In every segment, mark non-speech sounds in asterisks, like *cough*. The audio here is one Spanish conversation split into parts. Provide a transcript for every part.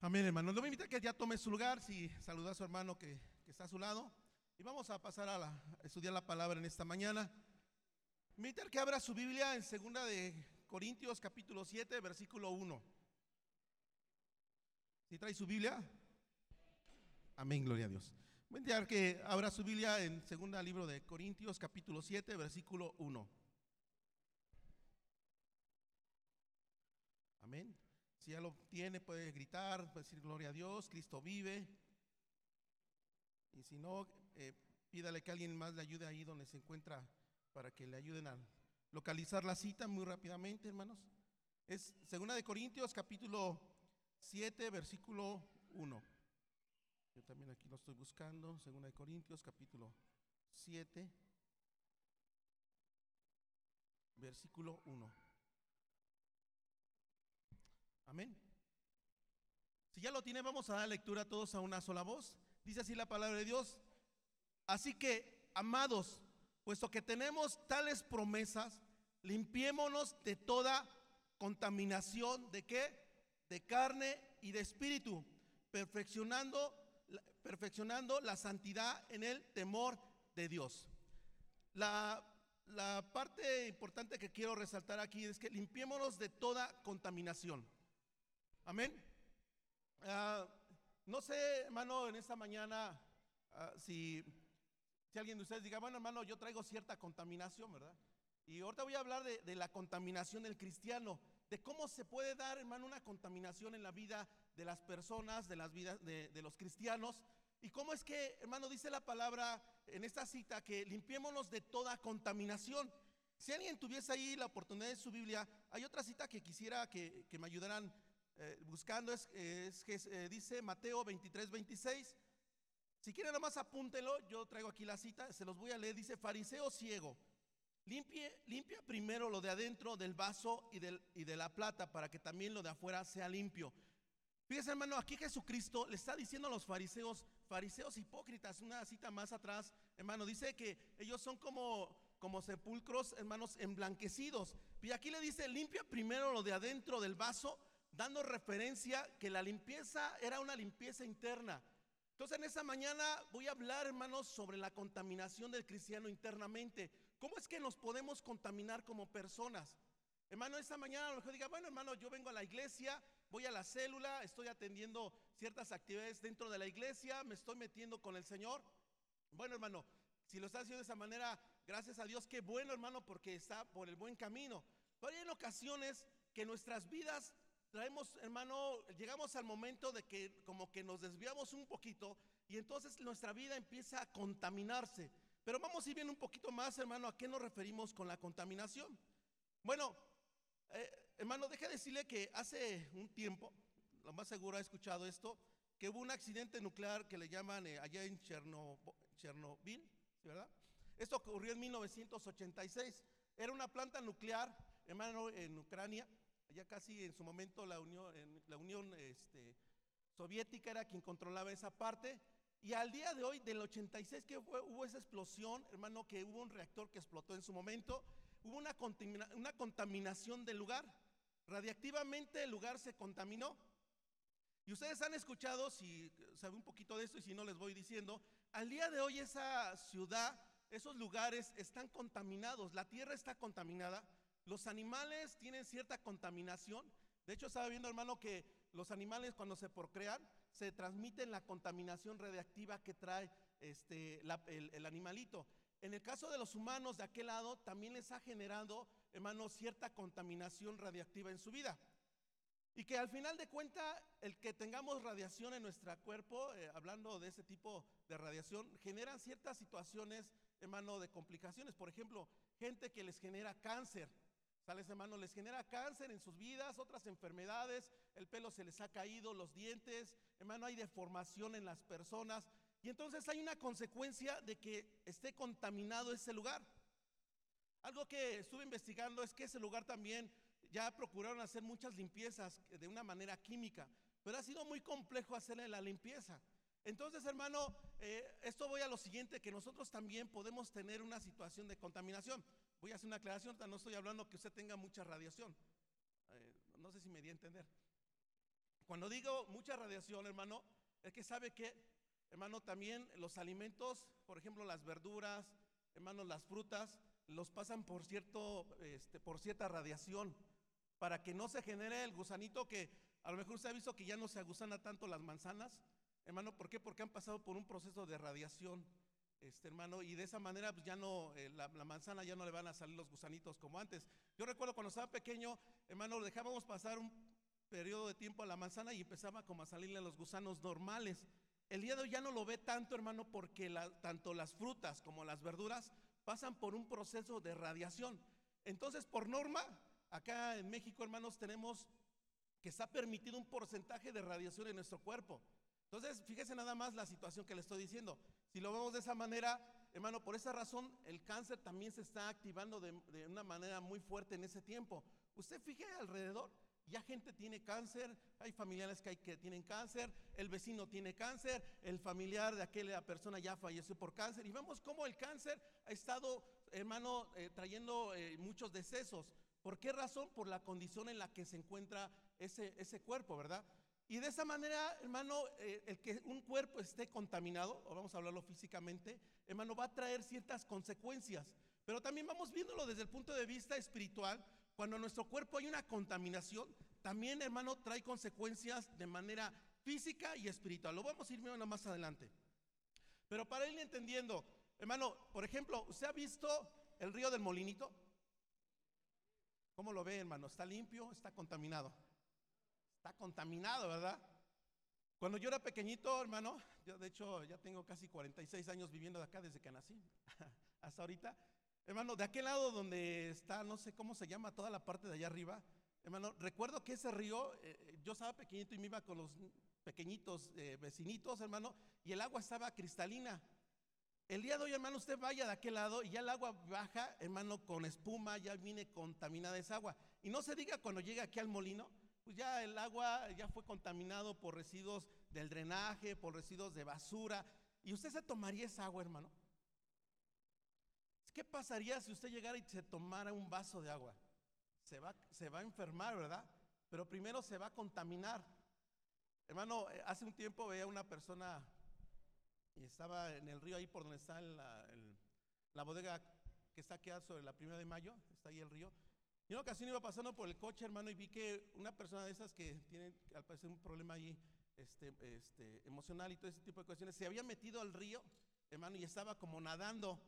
Amén, hermano. Le voy a invitar que ya tome su lugar, si saluda a su hermano que, que está a su lado. Y vamos a pasar a, la- a estudiar la palabra en esta mañana. Me invitar que abra su Biblia en segunda de Corintios capítulo 7, versículo 1. Si trae su Biblia? Amén, gloria a Dios. Invitar que abra su Biblia en segunda libro de Corintios capítulo 7, versículo 1. Amén. Si ya lo tiene, puede gritar, puede decir gloria a Dios, Cristo vive. Y si no, eh, pídale que alguien más le ayude ahí donde se encuentra para que le ayuden a localizar la cita muy rápidamente, hermanos. Es segunda de Corintios, capítulo 7, versículo 1. Yo también aquí lo estoy buscando. Segunda de Corintios, capítulo 7, versículo 1. Amén. Si ya lo tiene, vamos a dar lectura todos a una sola voz. Dice así la palabra de Dios. Así que, amados, puesto que tenemos tales promesas, limpiémonos de toda contaminación, ¿de qué? De carne y de espíritu, perfeccionando, perfeccionando la santidad en el temor de Dios. La, la parte importante que quiero resaltar aquí es que limpiémonos de toda contaminación. Amén. Ah, no sé, hermano, en esta mañana, ah, si, si alguien de ustedes diga, bueno, hermano, yo traigo cierta contaminación, ¿verdad? Y ahorita voy a hablar de, de la contaminación del cristiano, de cómo se puede dar, hermano, una contaminación en la vida de las personas, de las vidas de, de los cristianos. Y cómo es que, hermano, dice la palabra en esta cita que limpiémonos de toda contaminación. Si alguien tuviese ahí la oportunidad de su Biblia, hay otra cita que quisiera que, que me ayudaran eh, buscando, es, que eh, dice Mateo 23, 26. Si quieren nomás apúntelo, yo traigo aquí la cita, se los voy a leer, dice fariseo ciego, limpie, limpia primero lo de adentro del vaso y, del, y de la plata para que también lo de afuera sea limpio. Fíjese hermano, aquí Jesucristo le está diciendo a los fariseos, fariseos hipócritas, una cita más atrás, hermano, dice que ellos son como, como sepulcros, hermanos, emblanquecidos. Y aquí le dice, limpia primero lo de adentro del vaso, dando referencia que la limpieza era una limpieza interna. Entonces en esta mañana voy a hablar, hermanos, sobre la contaminación del cristiano internamente. ¿Cómo es que nos podemos contaminar como personas? Hermano, esta mañana a lo mejor diga, bueno, hermano, yo vengo a la iglesia, voy a la célula, estoy atendiendo ciertas actividades dentro de la iglesia, me estoy metiendo con el Señor. Bueno, hermano, si lo está haciendo de esa manera, gracias a Dios, qué bueno, hermano, porque está por el buen camino. Pero hay en ocasiones que nuestras vidas traemos, hermano, llegamos al momento de que como que nos desviamos un poquito y entonces nuestra vida empieza a contaminarse. Pero vamos a ir viendo un poquito más, hermano, a qué nos referimos con la contaminación. Bueno, eh, hermano, deje decirle que hace un tiempo, lo más seguro ha escuchado esto, que hubo un accidente nuclear que le llaman eh, allá en Cherno- Chernobyl, ¿sí, ¿verdad? Esto ocurrió en 1986. Era una planta nuclear, hermano, en Ucrania. Allá casi en su momento la Unión, la Unión este, Soviética era quien controlaba esa parte. Y al día de hoy, del 86 que fue- hubo esa explosión, hermano, que hubo un reactor que explotó en su momento, hubo una, contamina- una contaminación del lugar. Radiactivamente el lugar se contaminó. Y ustedes han escuchado, si saben un poquito de esto y si no les voy diciendo, al día de hoy esa ciudad, esos lugares están contaminados, la tierra está contaminada, los animales tienen cierta contaminación. De hecho, estaba viendo, hermano, que los animales cuando se procrean, se transmiten la contaminación radiactiva que trae este, el animalito. En el caso de los humanos de aquel lado, también les ha generado, hermano, cierta contaminación radiactiva en su vida. Y que al final de cuenta, el que tengamos radiación en nuestro cuerpo, eh, hablando de ese tipo de radiación, generan ciertas situaciones, hermano, de complicaciones. Por ejemplo, gente que les genera cáncer. ¿Sales, hermano? Les genera cáncer en sus vidas, otras enfermedades, el pelo se les ha caído, los dientes, hermano, hay deformación en las personas. Y entonces hay una consecuencia de que esté contaminado ese lugar. Algo que estuve investigando es que ese lugar también ya procuraron hacer muchas limpiezas de una manera química, pero ha sido muy complejo hacerle la limpieza. Entonces, hermano, eh, esto voy a lo siguiente, que nosotros también podemos tener una situación de contaminación. Voy a hacer una aclaración, no estoy hablando que usted tenga mucha radiación. Eh, no sé si me di a entender. Cuando digo mucha radiación, hermano, es que sabe que, hermano, también los alimentos, por ejemplo, las verduras, hermano, las frutas, los pasan por, cierto, este, por cierta radiación para que no se genere el gusanito que a lo mejor usted ha visto que ya no se agusana tanto las manzanas. Hermano, ¿por qué? Porque han pasado por un proceso de radiación, este hermano, y de esa manera pues ya no, eh, la, manzana ya no le van a salir los gusanitos como antes. Yo recuerdo cuando estaba pequeño, hermano, dejábamos pasar un periodo de tiempo a la manzana y empezaba como a salirle los gusanos normales. El día de hoy ya no lo ve tanto, hermano, porque tanto las frutas como las verduras pasan por un proceso de radiación. Entonces, por norma, acá en México, hermanos, tenemos que está permitido un porcentaje de radiación en nuestro cuerpo. Entonces, fíjese nada más la situación que le estoy diciendo. Si lo vemos de esa manera, hermano, por esa razón el cáncer también se está activando de, de una manera muy fuerte en ese tiempo. Usted fije alrededor, ya gente tiene cáncer, hay familiares que, hay que tienen cáncer, el vecino tiene cáncer, el familiar de aquella persona ya falleció por cáncer. Y vemos cómo el cáncer ha estado, hermano, eh, trayendo eh, muchos decesos. ¿Por qué razón? Por la condición en la que se encuentra ese, ese cuerpo, ¿verdad? Y de esa manera, hermano, eh, el que un cuerpo esté contaminado, o vamos a hablarlo físicamente, hermano, va a traer ciertas consecuencias. Pero también vamos viéndolo desde el punto de vista espiritual, cuando en nuestro cuerpo hay una contaminación, también, hermano, trae consecuencias de manera física y espiritual. Lo vamos a ir viendo más adelante. Pero para ir entendiendo, hermano, por ejemplo, ¿usted ha visto el río del Molinito? ¿Cómo lo ve, hermano? ¿Está limpio? ¿Está contaminado? Está contaminado, ¿verdad? Cuando yo era pequeñito, hermano, yo de hecho ya tengo casi 46 años viviendo de acá desde que nací *laughs* hasta ahorita. Hermano, de aquel lado donde está, no sé cómo se llama, toda la parte de allá arriba, hermano, recuerdo que ese río, eh, yo estaba pequeñito y me iba con los pequeñitos eh, vecinitos, hermano, y el agua estaba cristalina. El día de hoy, hermano, usted vaya de aquel lado y ya el agua baja, hermano, con espuma, ya viene contaminada esa agua. Y no se diga cuando llega aquí al molino, pues ya el agua ya fue contaminado por residuos del drenaje, por residuos de basura. ¿Y usted se tomaría esa agua, hermano? ¿Qué pasaría si usted llegara y se tomara un vaso de agua? Se va, se va a enfermar, ¿verdad? Pero primero se va a contaminar. Hermano, eh, hace un tiempo veía una persona y estaba en el río ahí por donde está la, el, la bodega que está aquí sobre la primera de mayo, está ahí el río. Y una ocasión iba pasando por el coche, hermano, y vi que una persona de esas que tiene al parecer un problema ahí este, este, emocional y todo ese tipo de cuestiones, se había metido al río, hermano, y estaba como nadando.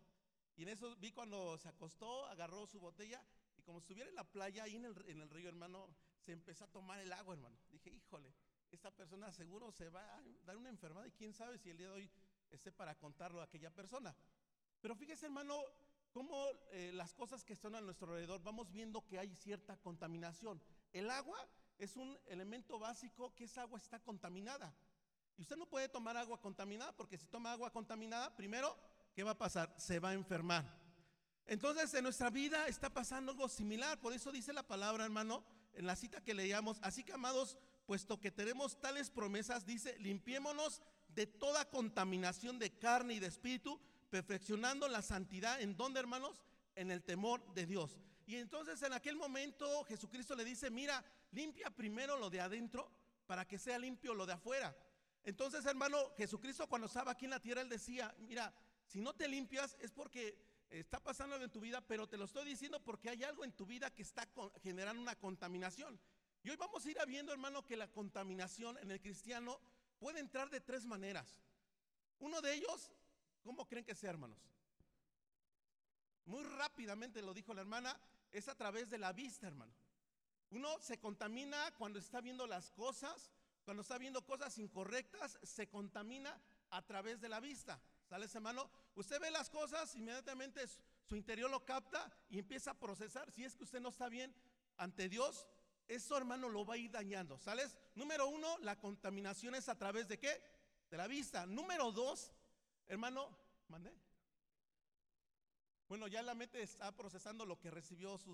Y en eso vi cuando se acostó, agarró su botella y como estuviera en la playa, ahí en el, en el río, hermano, se empezó a tomar el agua, hermano. Dije, híjole, esta persona seguro se va a dar una enfermedad y quién sabe si el día de hoy esté para contarlo a aquella persona. Pero fíjese, hermano, cómo eh, las cosas que están a nuestro alrededor, vamos viendo que hay cierta contaminación. El agua es un elemento básico que esa agua está contaminada. Y usted no puede tomar agua contaminada porque si toma agua contaminada, primero ¿qué va a pasar? Se va a enfermar. Entonces en nuestra vida está pasando algo similar. Por eso dice la palabra, hermano, en la cita que leíamos. Así que, amados, puesto que tenemos tales promesas, dice, limpiémonos de toda contaminación de carne y de espíritu, perfeccionando la santidad. ¿En dónde, hermanos? En el temor de Dios. Y entonces en aquel momento Jesucristo le dice, mira, limpia primero lo de adentro para que sea limpio lo de afuera. Entonces, hermano, Jesucristo cuando estaba aquí en la tierra, él decía, mira, si no te limpias es porque está pasando algo en tu vida, pero te lo estoy diciendo porque hay algo en tu vida que está generando una contaminación. Y hoy vamos a ir viendo, hermano, que la contaminación en el cristiano puede entrar de tres maneras. Uno de ellos, ¿cómo creen que sea, hermanos? Muy rápidamente lo dijo la hermana, es a través de la vista, hermano. Uno se contamina cuando está viendo las cosas, cuando está viendo cosas incorrectas, se contamina a través de la vista. ¿Sale, hermano? Usted ve las cosas, inmediatamente su interior lo capta y empieza a procesar. Si es que usted no está bien ante Dios, eso, hermano, lo va a ir dañando. ¿Sales? Número uno, la contaminación es a través de qué? De la vista. Número dos, hermano, mandé. Bueno, ya la mente está procesando lo que recibió su,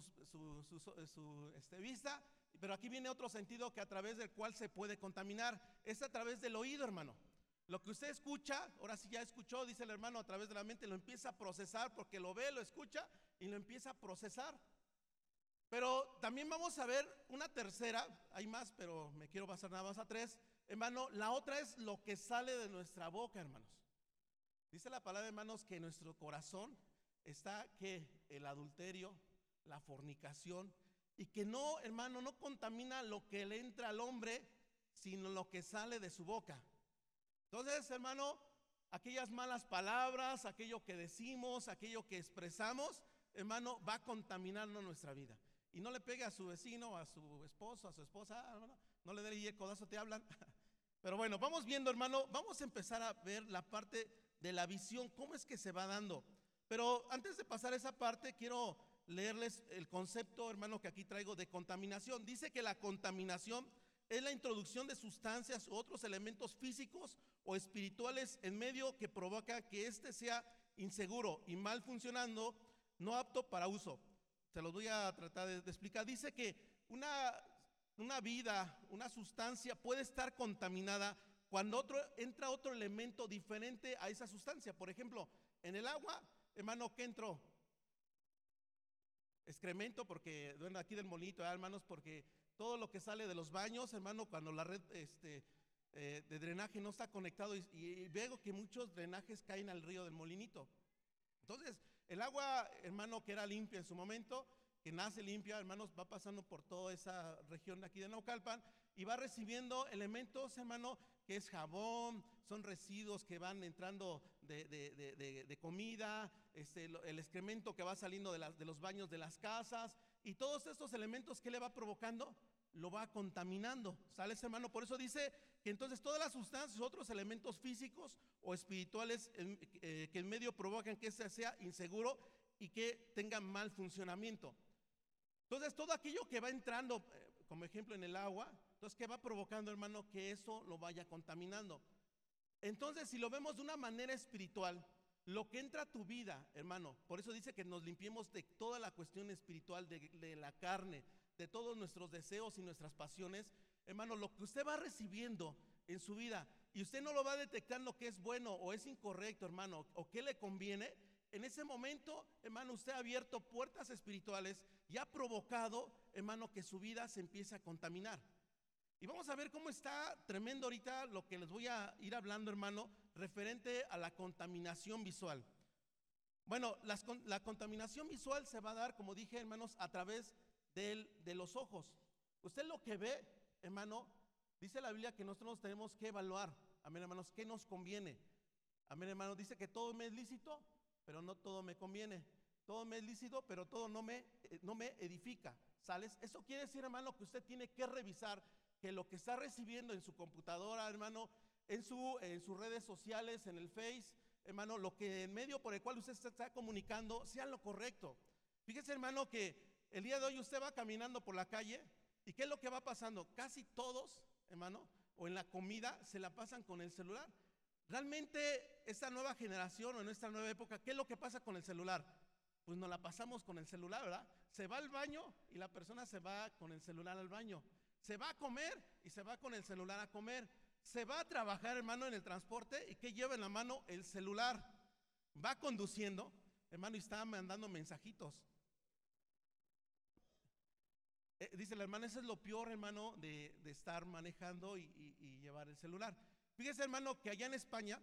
este, vista, pero aquí viene otro sentido que a través del cual se puede contaminar. Es a través del oído, hermano. Lo que usted escucha, ahora sí ya escuchó, dice el hermano, a través de la mente, lo empieza a procesar porque lo ve, lo escucha y lo empieza a procesar. Pero también vamos a ver una tercera, hay más, pero me quiero pasar nada más a tres. Hermano, la otra es lo que sale de nuestra boca, hermanos. Dice la palabra, hermanos, que nuestro corazón está que el adulterio, la fornicación, y que no, hermano, no contamina lo que le entra al hombre, sino lo que sale de su boca. Entonces, hermano, aquellas malas palabras, aquello que decimos, aquello que expresamos, hermano, va contaminando nuestra vida. Y no le pegue a su vecino, a su esposo, a su esposa, ah, hermano, no le dé el codazo, te hablan. *laughs* Pero bueno, vamos viendo, hermano, vamos a empezar a ver la parte de la visión, cómo es que se va dando. Pero antes de pasar esa parte, quiero leerles el concepto, hermano, que aquí traigo de contaminación. Dice que la contaminación es la introducción de sustancias u otros elementos físicos o espirituales en medio que provoca que éste sea inseguro y mal funcionando, no apto para uso. Se los voy a tratar de, de explicar. Dice que una, una vida, una sustancia puede estar contaminada cuando otro, entra otro elemento diferente a esa sustancia. Por ejemplo, en el agua, hermano, ¿qué entró? Excremento, porque, bueno, aquí del molito, hermanos, porque todo lo que sale de los baños, hermano, cuando la red este, eh, de drenaje no está conectado y, veo que muchos drenajes caen al río del molinito. Entonces, el agua, hermano, que era limpia en su momento, que nace limpia, hermanos, va pasando por toda esa región de aquí de Naucalpan y va recibiendo elementos, hermano, que es jabón, son residuos que van entrando de, comida, este, el excremento que va saliendo de, de los baños de las casas, y todos estos elementos que le va provocando, lo va contaminando. ¿Sale, hermano? Por eso dice que entonces todas las sustancias, otros elementos físicos o espirituales eh, que en medio provocan que ese sea inseguro y que tenga mal funcionamiento. Entonces, todo aquello que va entrando, eh, como ejemplo en el agua, entonces, ¿qué va provocando, hermano? Que eso lo vaya contaminando. Entonces, si lo vemos de una manera espiritual, lo que entra a tu vida, hermano, por eso dice que nos limpiemos de toda la cuestión espiritual, de, la carne, de todos nuestros deseos y nuestras pasiones, hermano, lo que usted va recibiendo en su vida y usted no lo va detectando que es bueno o es incorrecto, hermano, o qué le conviene, en ese momento, hermano, usted ha abierto puertas espirituales y ha provocado, hermano, que su vida se empiece a contaminar. Y vamos a ver cómo está tremendo ahorita lo que les voy a ir hablando, hermano, referente a la contaminación visual. Bueno, la contaminación visual se va a dar, como dije, hermanos, a través de los ojos. Usted lo que ve, hermano, dice la Biblia que nosotros tenemos que evaluar, amén, hermanos, qué nos conviene. Amén, hermano, dice que todo me es lícito, pero no todo me conviene. Todo me es lícito, pero todo no me, eh, no me edifica. ¿Sales? Eso quiere decir, hermano, que usted tiene que revisar que lo que está recibiendo en su computadora, hermano, en, su, en sus redes sociales, en el Face, hermano, lo que en medio por el cual usted está comunicando sea lo correcto. Fíjese, hermano, que el día de hoy usted va caminando por la calle y ¿qué es lo que va pasando? Casi todos, hermano, o en la comida se la pasan con el celular. Realmente esta nueva generación o en esta nueva época, ¿qué es lo que pasa con el celular? Pues nos la pasamos con el celular, ¿verdad? Se va al baño y la persona se va con el celular al baño. Se va a comer y se va con el celular a comer. Se va a trabajar, hermano, en el transporte y que lleva en la mano el celular. Va conduciendo, hermano, y está mandando mensajitos. Eh, dice la hermana, eso es lo peor, hermano, de, estar manejando y, y llevar el celular. Fíjese, hermano, que allá en España,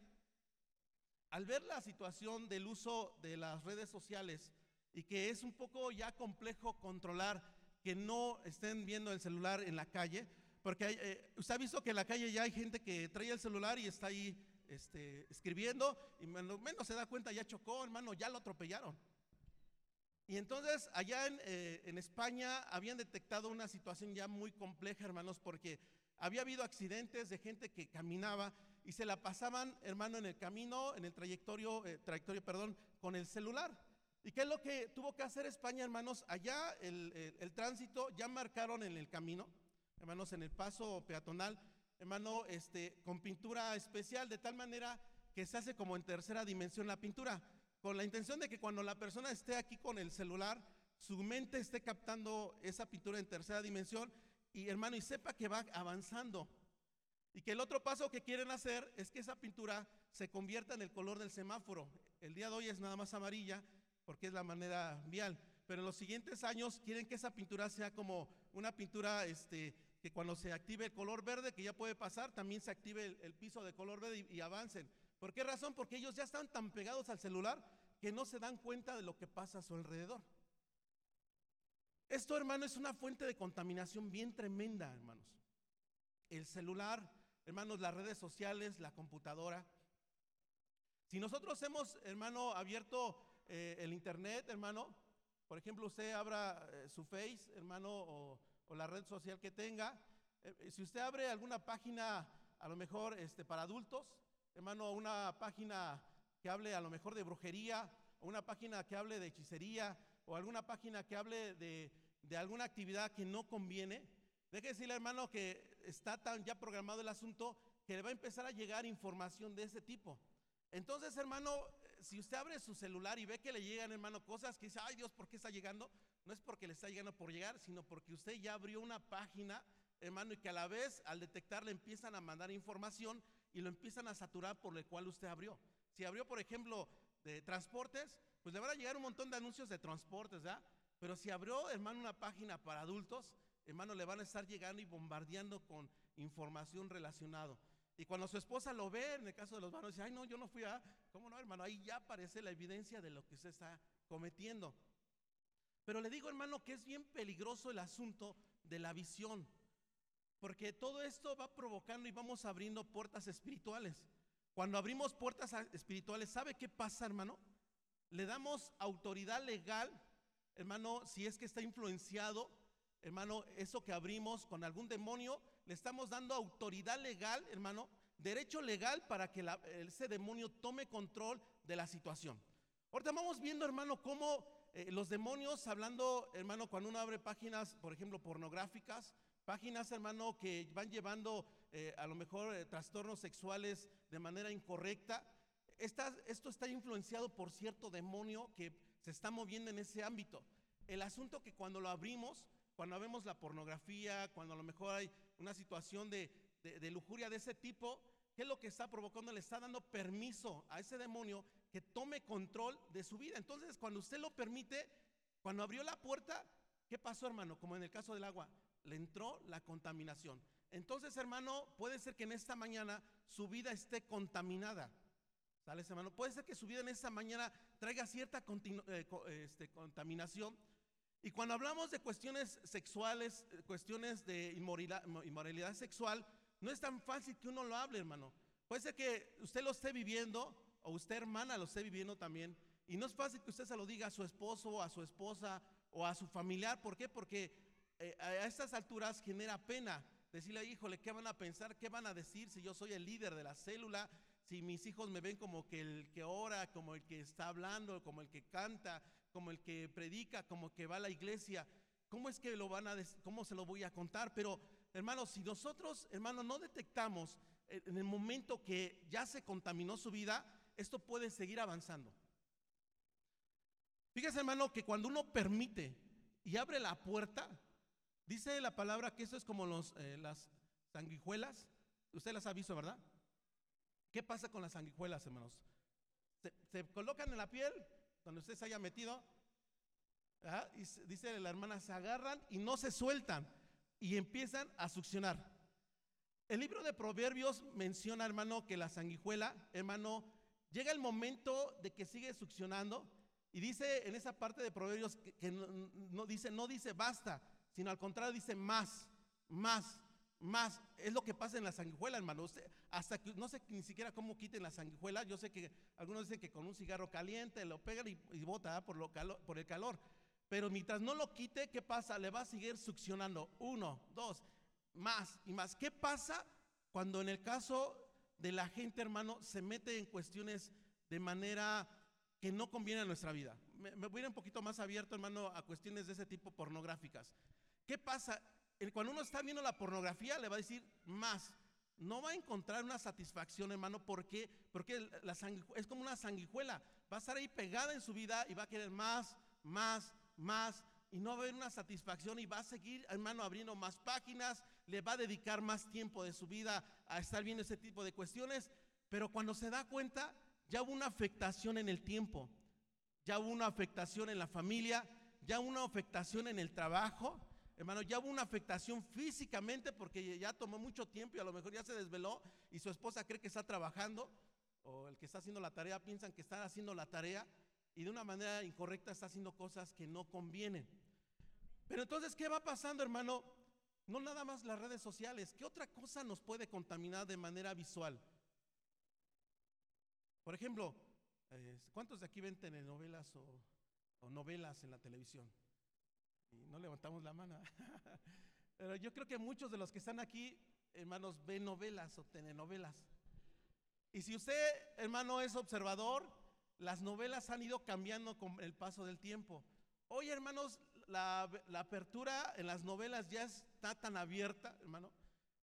al ver la situación del uso de las redes sociales y que es un poco ya complejo controlar que no estén viendo el celular en la calle, porque eh, usted ha visto que en la calle ya hay gente que trae el celular y está ahí este, escribiendo y menos, menos se da cuenta, ya chocó, hermano, ya lo atropellaron. Y entonces allá en, eh, en, España habían detectado una situación ya muy compleja, hermanos, porque había habido accidentes de gente que caminaba y se la pasaban, hermano, en el camino, en el trayectorio, eh, trayectorio, perdón, con el celular. ¿Y qué es lo que tuvo que hacer España, hermanos? Allá el, tránsito ya marcaron en el camino, hermanos, en el paso peatonal, hermano, este, con pintura especial, de tal manera que se hace como en tercera dimensión la pintura, con la intención de que cuando la persona esté aquí con el celular, su mente esté captando esa pintura en tercera dimensión y hermano, y sepa que va avanzando. Y que el otro paso que quieren hacer es que esa pintura se convierta en el color del semáforo. El día de hoy es nada más amarilla, porque es la manera vial. pero en los siguientes años quieren que esa pintura sea como una pintura este, que cuando se active el color verde, que ya puede pasar, también se active el, piso de color verde y, y avancen. ¿Por qué razón? Porque ellos ya están tan pegados al celular que no se dan cuenta de lo que pasa a su alrededor. Esto, hermano, es una fuente de contaminación bien tremenda, hermanos. El celular, hermanos, las redes sociales, la computadora. Si nosotros hemos, hermano, abierto eh, el internet, hermano, por ejemplo, usted abra eh, su Face, hermano, o, la red social que tenga. Eh, si usted abre alguna página, a lo mejor este, para adultos, hermano, una página que hable a lo mejor de brujería, o una página que hable de hechicería, o alguna página que hable de, de alguna actividad que no conviene, deje decirle, hermano, que está tan ya programado el asunto que le va a empezar a llegar información de ese tipo. Entonces, hermano, si usted abre su celular y ve que le llegan, hermano, cosas que dice, ay Dios, ¿por qué está llegando? No es porque le está llegando por llegar, sino porque usted ya abrió una página, hermano, y que a la vez al detectar le empiezan a mandar información y lo empiezan a saturar por el cual usted abrió. Si abrió, por ejemplo, de transportes, pues le van a llegar un montón de anuncios de transportes, ¿ya? Pero si abrió, hermano, una página para adultos, hermano, le van a estar llegando y bombardeando con información relacionada. Y cuando su esposa lo ve, en el caso de los varones, dice, ay, no, yo no fui a, ¿cómo no, hermano? Ahí ya aparece la evidencia de lo que usted está cometiendo. Pero le digo, hermano, que es bien peligroso el asunto de la visión, porque todo esto va provocando y vamos abriendo puertas espirituales. Cuando abrimos puertas espirituales, ¿sabe qué pasa, hermano? Le damos autoridad legal, hermano, si es que está influenciado, hermano, eso que abrimos con algún demonio, le estamos dando autoridad legal, hermano, derecho legal para que ese demonio tome control de la situación. Ahorita vamos viendo, hermano, cómo eh, los demonios, hablando, hermano, cuando uno abre páginas, por ejemplo, pornográficas, páginas, hermano, que van llevando eh, a lo mejor eh, trastornos sexuales de manera incorrecta, esto está influenciado por cierto demonio que se está moviendo en ese ámbito. El asunto que cuando lo abrimos, cuando vemos la pornografía, cuando a lo mejor hay una situación de, lujuria de ese tipo, ¿qué es lo que está provocando? Le está dando permiso a ese demonio que tome control de su vida. Entonces, cuando usted lo permite, cuando abrió la puerta, ¿qué pasó, hermano? Como en el caso del agua, le entró la contaminación. Entonces, hermano, puede ser que en esta mañana su vida esté contaminada. ¿Sale, hermano? Puede ser que su vida en esta mañana traiga cierta eh, este, contaminación y cuando hablamos de cuestiones sexuales, eh, cuestiones de inmoralidad, sexual, no es tan fácil que uno lo hable, hermano. Puede ser que usted lo esté viviendo, o usted hermana lo esté viviendo también, y no es fácil que usted se lo diga a su esposo, a su esposa, o a su familiar. ¿Por qué? Porque eh, a estas alturas genera pena decirle, híjole, ¿qué van a pensar? ¿Qué van a decir si yo soy el líder de la célula? Si mis hijos me ven como el que ora, como el que está hablando, como el que canta, como el que predica, como que va a la iglesia. ¿Cómo es que lo van a, cómo se lo voy a contar? Pero, hermanos, si nosotros, hermanos, no detectamos en el momento que ya se contaminó su vida, esto puede seguir avanzando. Fíjese, hermano, que cuando uno permite y abre la puerta, dice la palabra que eso es como eh, las sanguijuelas. Usted las ha visto, ¿verdad? ¿Qué pasa con las sanguijuelas, hermanos? se colocan en la piel donde usted se haya metido, y dice la hermana, se agarran y no se sueltan y empiezan a succionar. El libro de Proverbios menciona, hermano, que la sanguijuela, hermano, llega el momento de que sigue succionando y dice en esa parte de Proverbios que, no, dice, no dice basta, sino al contrario dice más, más, más. Es lo que pasa en la sanguijuela, hermano. hasta que no sé ni siquiera cómo quiten la sanguijuela. Yo sé que algunos dicen que con un cigarro caliente lo pegan y, bota por, lo por el calor. Pero mientras no lo quite, ¿qué pasa? Le va a seguir succionando. Uno, dos, más y más. ¿Qué pasa cuando en el caso de la gente, hermano, se mete en cuestiones de manera que no conviene a nuestra vida? Me voy a ir un poquito más abierto, hermano, a cuestiones de ese tipo pornográficas. ¿Qué pasa? Cuando uno está viendo la pornografía, le va a decir más. No va a encontrar una satisfacción, hermano, porque, porque la es como una sanguijuela. Va a estar ahí pegada en su vida y va a querer más, más, más. Y no va a haber una satisfacción y va a seguir, hermano, abriendo más páginas. Le va a dedicar más tiempo de su vida a estar viendo ese tipo de cuestiones. Pero cuando se da cuenta, ya hubo una afectación en el tiempo. Ya hubo una afectación en la familia ya una afectación en el trabajo, hermano, ya hubo una afectación físicamente porque ya tomó mucho tiempo y a lo mejor ya se desveló y su esposa cree que está trabajando o el que está haciendo la tarea piensan que está haciendo la tarea y de una manera incorrecta está haciendo cosas que no convienen. Pero entonces, ¿qué va pasando, hermano? No nada más las redes sociales, ¿qué otra cosa nos puede contaminar de manera visual? Por ejemplo, eh, ¿cuántos de aquí ven telenovelas o, o novelas en la televisión? Y no levantamos la mano. *laughs* Pero yo creo que muchos de los que están aquí, hermanos, ven novelas o telenovelas. Y si usted, hermano, es observador, las novelas han ido cambiando con el paso del tiempo. Hoy, hermanos, la, apertura en las novelas ya está tan abierta, hermano,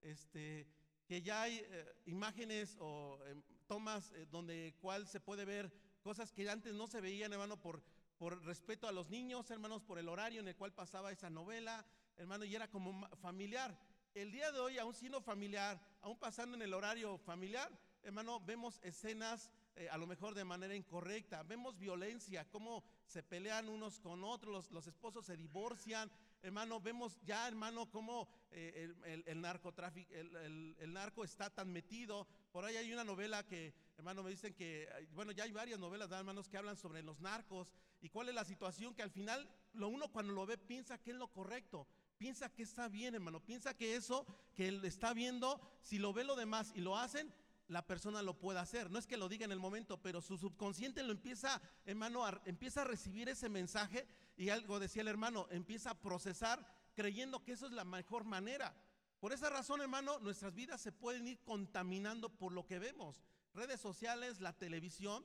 este, que ya hay eh, imágenes o em, tomas eh, donde cual se puede ver cosas que antes no se veían, hermano, por, por respeto a los niños, hermanos, por el horario en el cual pasaba esa novela, hermano, y era como familiar. El día de hoy, aún siendo familiar, aún pasando en el horario familiar, hermano, vemos escenas eh, a lo mejor de manera incorrecta. Vemos violencia, cómo se pelean unos con otros, los, esposos se divorcian. Hermano, vemos ya, hermano, cómo eh, el, narcotráfico, el, narco está tan metido. Por ahí hay una novela que, hermano, me dicen que, bueno, ya hay varias novelas, hermanos, que hablan sobre los narcos y cuál es la situación que al final lo uno cuando lo ve piensa que es lo correcto piensa que está bien, hermano. Piensa que eso que él está viendo, si lo ve lo demás y lo hacen, la persona lo pueda hacer. No es que lo diga en el momento, pero su subconsciente lo empieza, hermano, empieza a recibir ese mensaje y algo decía el hermano, empieza a procesar creyendo que eso es la mejor manera. Por esa razón, hermano, nuestras vidas se pueden ir contaminando por lo que vemos. Redes sociales, la televisión.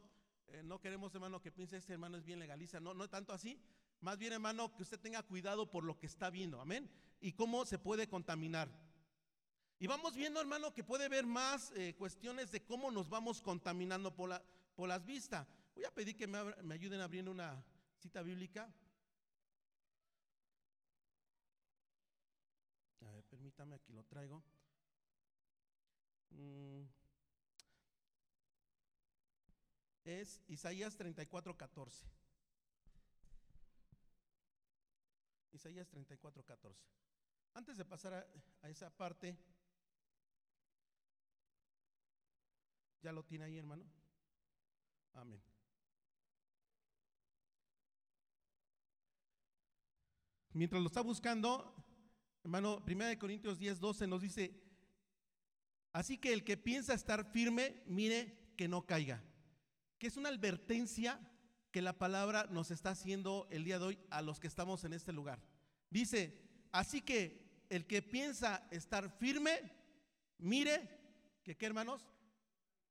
Eh, no queremos, hermano, que piense este hermano es bien legaliza. No, no tanto así. Más bien, hermano, que usted tenga cuidado por lo que está viendo. Amén. Y cómo se puede contaminar. Y vamos viendo, hermano, que puede haber más eh, cuestiones de cómo nos vamos contaminando por, la, por las vistas. Voy a pedir que me, ayuden abriendo una cita bíblica. A ver, permítame, aquí lo traigo. Mm. Es Isaías 34, 14. Isaías 34, 14. Antes de pasar a esa parte, ¿Ya lo tiene ahí, hermano? Amén. Mientras lo está buscando, hermano, 1 Corintios 10, 12 nos dice, así que el que piensa estar firme, mire que no caiga. Que es una advertencia que la palabra nos está haciendo el día de hoy a los que estamos en este lugar. Dice, así que el que piensa estar firme, mire que, ¿qué hermanos?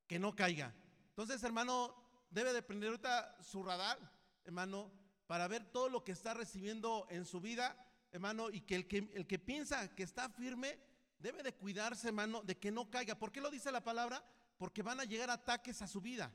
Que no caiga. Entonces, hermano, debe de prender ahorita su radar, hermano, para ver todo lo que está recibiendo en su vida, hermano, y que el que, el que piensa que está firme debe de cuidarse, hermano, de que no caiga. ¿Por qué lo dice la palabra? Porque van a llegar ataques a su vida.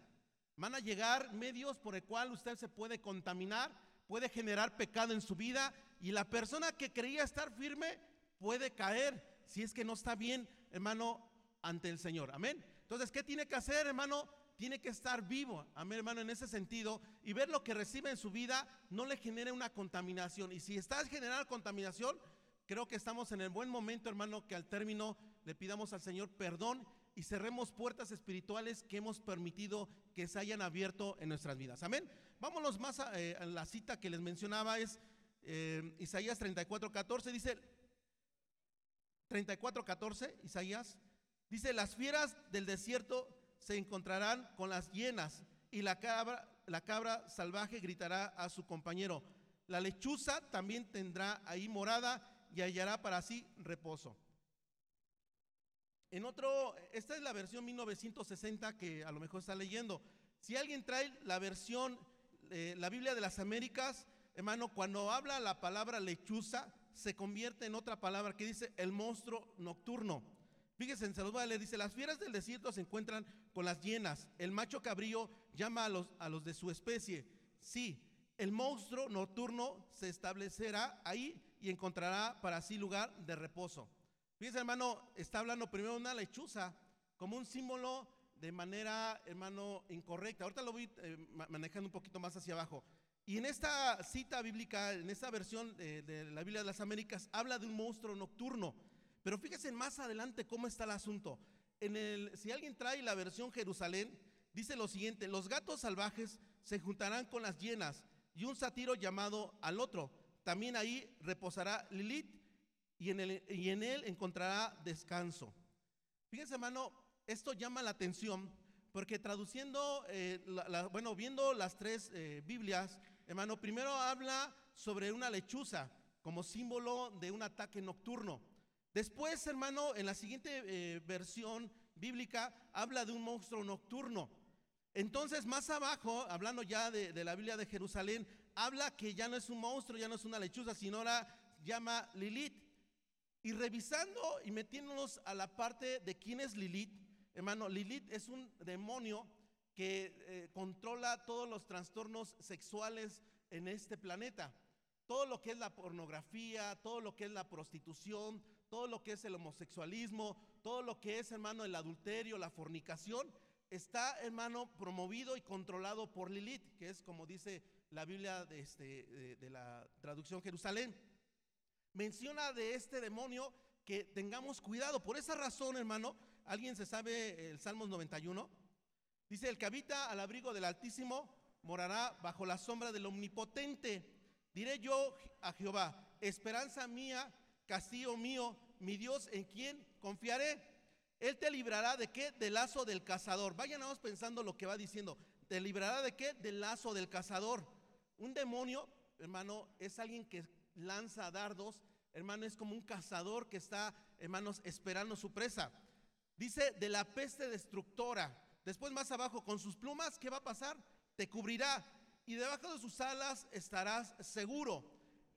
Van a llegar medios por el cual usted se puede contaminar, puede generar pecado en su vida y la persona que creía estar firme puede caer si es que no está bien, hermano, ante el Señor. Amén. Entonces, ¿qué tiene que hacer, hermano? Tiene que estar vivo, amén, hermano, en ese sentido, y ver lo que recibe en su vida no le genere una contaminación. Y si está generando contaminación, creo que estamos en el buen momento, hermano, que al término le pidamos al Señor perdón y cerremos puertas espirituales que hemos permitido que se hayan abierto en nuestras vidas. Amén. Vámonos más a, eh, la cita que les mencionaba, es eh, Isaías 34, 14, dice 34, 14, Isaías Dice, las fieras del desierto se encontrarán con las hienas y la cabra, la cabra salvaje gritará a su compañero. La lechuza también tendrá ahí morada y hallará para sí reposo. En otro, esta es la versión 1960 que a lo mejor está leyendo. Si alguien trae la versión, eh, la Biblia de las Américas, hermano, cuando habla la palabra lechuza, se convierte en otra palabra que dice el monstruo nocturno. Fíjense, voy a leer, dice, las fieras del desierto se encuentran con las hienas, el macho cabrío llama a los, a los de su especie. Sí, el monstruo nocturno se establecerá ahí y encontrará para sí lugar de reposo. Fíjense, hermano, está hablando primero de una lechuza como un símbolo de manera, hermano, incorrecta. Ahorita lo voy eh, manejando un poquito más hacia abajo. Y en esta cita bíblica, en esta versión de, de la Biblia de las Américas, habla de un monstruo nocturno. Pero fíjense más adelante cómo está el asunto. Si alguien trae la versión Jerusalén, dice lo siguiente, los gatos salvajes se juntarán con las hienas y un satiro llamado al otro. También ahí reposará Lilith y en, él encontrará descanso. Fíjense, hermano, esto llama la atención porque traduciendo, eh, la, bueno, viendo las tres eh, Biblias, hermano, primero habla sobre una lechuza como símbolo de un ataque nocturno. Después, hermano, en la siguiente eh, versión bíblica habla de un monstruo nocturno. Entonces, más abajo, hablando ya de, la Biblia de Jerusalén, habla que ya no es un monstruo, ya no es una lechuza, sino ahora llama Lilith. Y revisando y metiéndonos a la parte de quién es Lilith, hermano, Lilith es un demonio que eh, controla todos los trastornos sexuales en este planeta. Todo lo que es la pornografía, todo lo que es la prostitución, todo lo que es el homosexualismo, todo lo que es, hermano, el adulterio, la fornicación, está, hermano, promovido y controlado por Lilith, que es como dice la Biblia de, este, de, la traducción Jerusalén. Menciona de este demonio que tengamos cuidado. Por esa razón, hermano, ¿alguien se sabe el Salmos 91? Dice, el que habita al abrigo del Altísimo morará bajo la sombra del Omnipotente. Diré yo a Jehová, esperanza mía castillo mío, mi Dios, en quien confiaré. Él te librará de qué? Del lazo del cazador. Vayan vamos pensando lo que va diciendo. ¿Te librará de qué? Del lazo del cazador. Un demonio, hermano, es alguien que lanza dardos. Hermano, es como un cazador que está, hermanos, esperando su presa. Dice, de la peste destructora. Después más abajo, con sus plumas, ¿qué va a pasar? Te cubrirá. Y debajo de sus alas estarás seguro.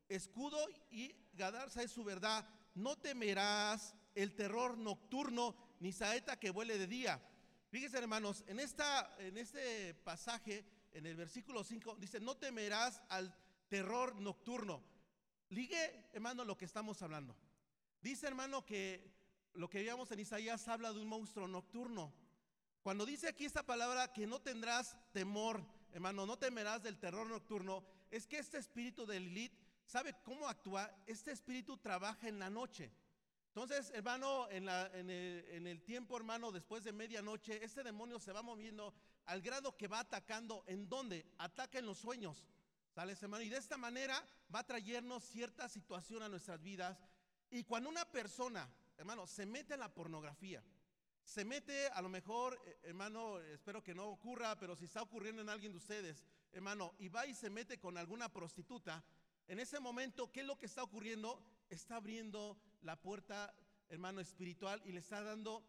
Escudo y Gadarza es su verdad. No temerás el terror nocturno ni saeta que vuele de día. Fíjense, hermanos, en, esta, en este pasaje, en el versículo 5, dice, no temerás al terror nocturno. Ligue, hermano, lo que estamos hablando. Dice, hermano, que lo que veíamos en Isaías habla de un monstruo nocturno. Cuando dice aquí esta palabra que no tendrás temor, hermano, no temerás del terror nocturno, es que este espíritu de Lilith ¿Sabe cómo actúa? Este espíritu trabaja en la noche. Entonces, hermano, en, la, en, el, el, tiempo, hermano, después de medianoche, este demonio se va moviendo al grado que va atacando. ¿En dónde? Ataca en los sueños. ¿Sale, hermano? Y de esta manera va a traernos cierta situación a nuestras vidas. Y cuando una persona, hermano, se mete en la pornografía, se mete, a lo mejor, eh, hermano, espero que no ocurra, pero si está ocurriendo en alguien de ustedes, hermano, y va y se mete con alguna prostituta, en ese momento, ¿qué es lo que está ocurriendo? Está abriendo la puerta, hermano, espiritual y le está dando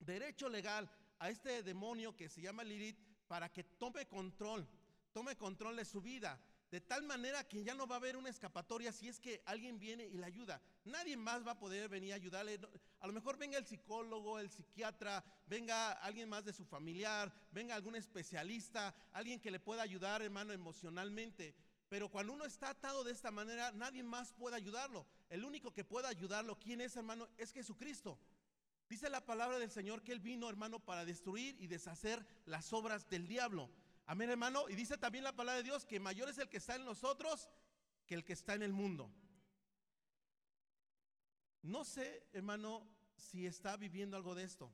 derecho legal a este demonio que se llama Lilith para que tome control, tome control de su vida. De tal manera que ya no va a haber una escapatoria si es que alguien viene y le ayuda. Nadie más va a poder venir a ayudarle. A lo mejor venga el psicólogo, el psiquiatra, venga alguien más de su familiar, venga algún especialista, alguien que le pueda ayudar, hermano, emocionalmente. Pero cuando uno está atado de esta manera, nadie más puede ayudarlo. El único que puede ayudarlo, ¿quién es, hermano? Es Jesucristo. Dice la palabra del Señor que Él vino, hermano, para destruir y deshacer las obras del diablo. Amén, hermano. Y dice también la palabra de Dios que mayor es el que está en nosotros que el que está en el mundo. No sé, hermano, si está viviendo algo de esto.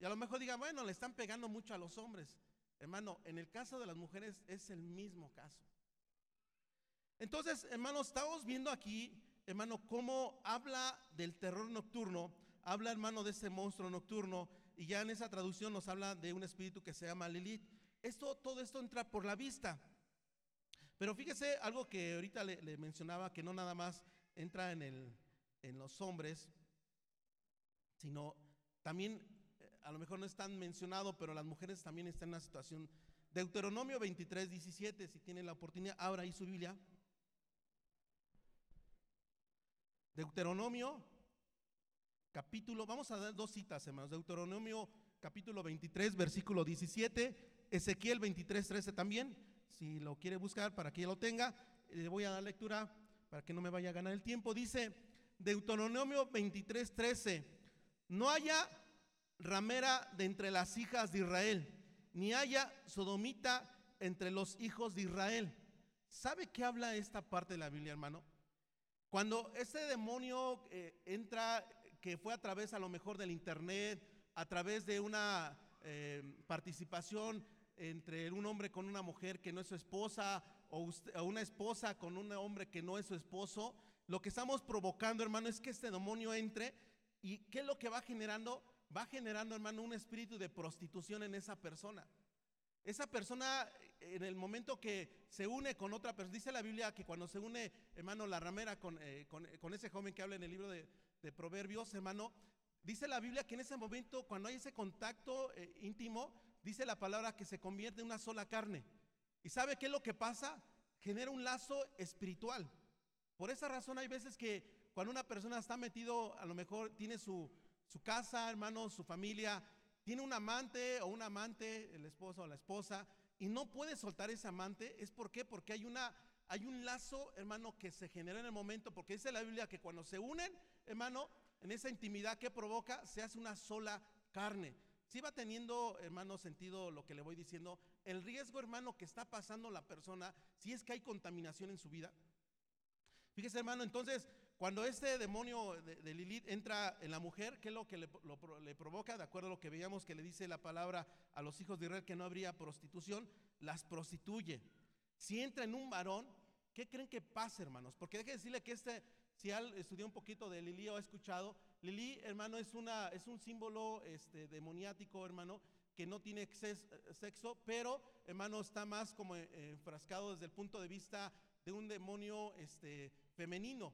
Y a lo mejor diga, bueno, le están pegando mucho a los hombres. Hermano, en el caso de las mujeres es el mismo caso. Entonces, hermanos, estamos viendo aquí, hermano, cómo habla del terror nocturno, habla, hermano, de ese monstruo nocturno, y ya en esa traducción nos habla de un espíritu que se llama Lilith. Esto, todo esto entra por la vista. Pero fíjese algo que ahorita le, mencionaba, que no nada más entra en, el, en los hombres, sino también, eh, a lo mejor no es tan mencionado, pero las mujeres también están en una situación. Deuteronomio 23, 17, si tienen la oportunidad, abra ahí su Biblia. Deuteronomio, capítulo, vamos a dar dos citas, hermanos. Deuteronomio, capítulo 23, versículo 17. Ezequiel 23, 13 también. Si lo quiere buscar para que lo tenga, le voy a dar lectura para que no me vaya a ganar el tiempo. Dice Deuteronomio 23, 13. No haya ramera de entre las hijas de Israel, ni haya sodomita entre los hijos de Israel. ¿Sabe qué habla esta parte de la Biblia, hermano? Cuando ese demonio eh, entra, que fue a través a lo mejor del internet, a través de una eh, participación entre un hombre con una mujer que no es su esposa o, o una esposa con un hombre que no es su esposo, lo que estamos provocando, hermano, es que este demonio entre y ¿qué es lo que va generando? Va generando, hermano, un espíritu de prostitución en esa persona. Esa persona, en el momento que se une con otra persona, dice la Biblia que cuando se une, hermano, la ramera con, eh, con, ese joven que habla en el libro de, Proverbios, hermano, dice la Biblia que en ese momento, cuando hay ese contacto eh, íntimo, dice la palabra que se convierte en una sola carne. ¿Y sabe qué es lo que pasa? Genera un lazo espiritual. Por esa razón hay veces que cuando una persona está metido, a lo mejor tiene su, su casa, hermano, su familia, tiene un amante o un amante, el esposo o la esposa, y no puede soltar ese amante, ¿es por qué? Porque hay una hay un lazo, hermano, que se genera en el momento, porque dice la Biblia que cuando se unen, hermano, en esa intimidad que provoca, se hace una sola carne. Si va teniendo, hermano, sentido lo que le voy diciendo, el riesgo, hermano, que está pasando la persona, si es que hay contaminación en su vida. Fíjese, hermano, entonces, cuando este demonio de, Lilith entra en la mujer, ¿qué es lo que le, provoca? De acuerdo a lo que veíamos que le dice la palabra a los hijos de Israel que no habría prostitución, las prostituye. Si entra en un varón, ¿qué creen que pasa, hermanos? Porque deje decirle que este, si al estudió un poquito de Lili o ha escuchado, Lili, hermano, es, una, es un símbolo este, demoniático, hermano, que no tiene sexo, pero, hermano, está más como enfrascado desde el punto de vista de un demonio este, femenino.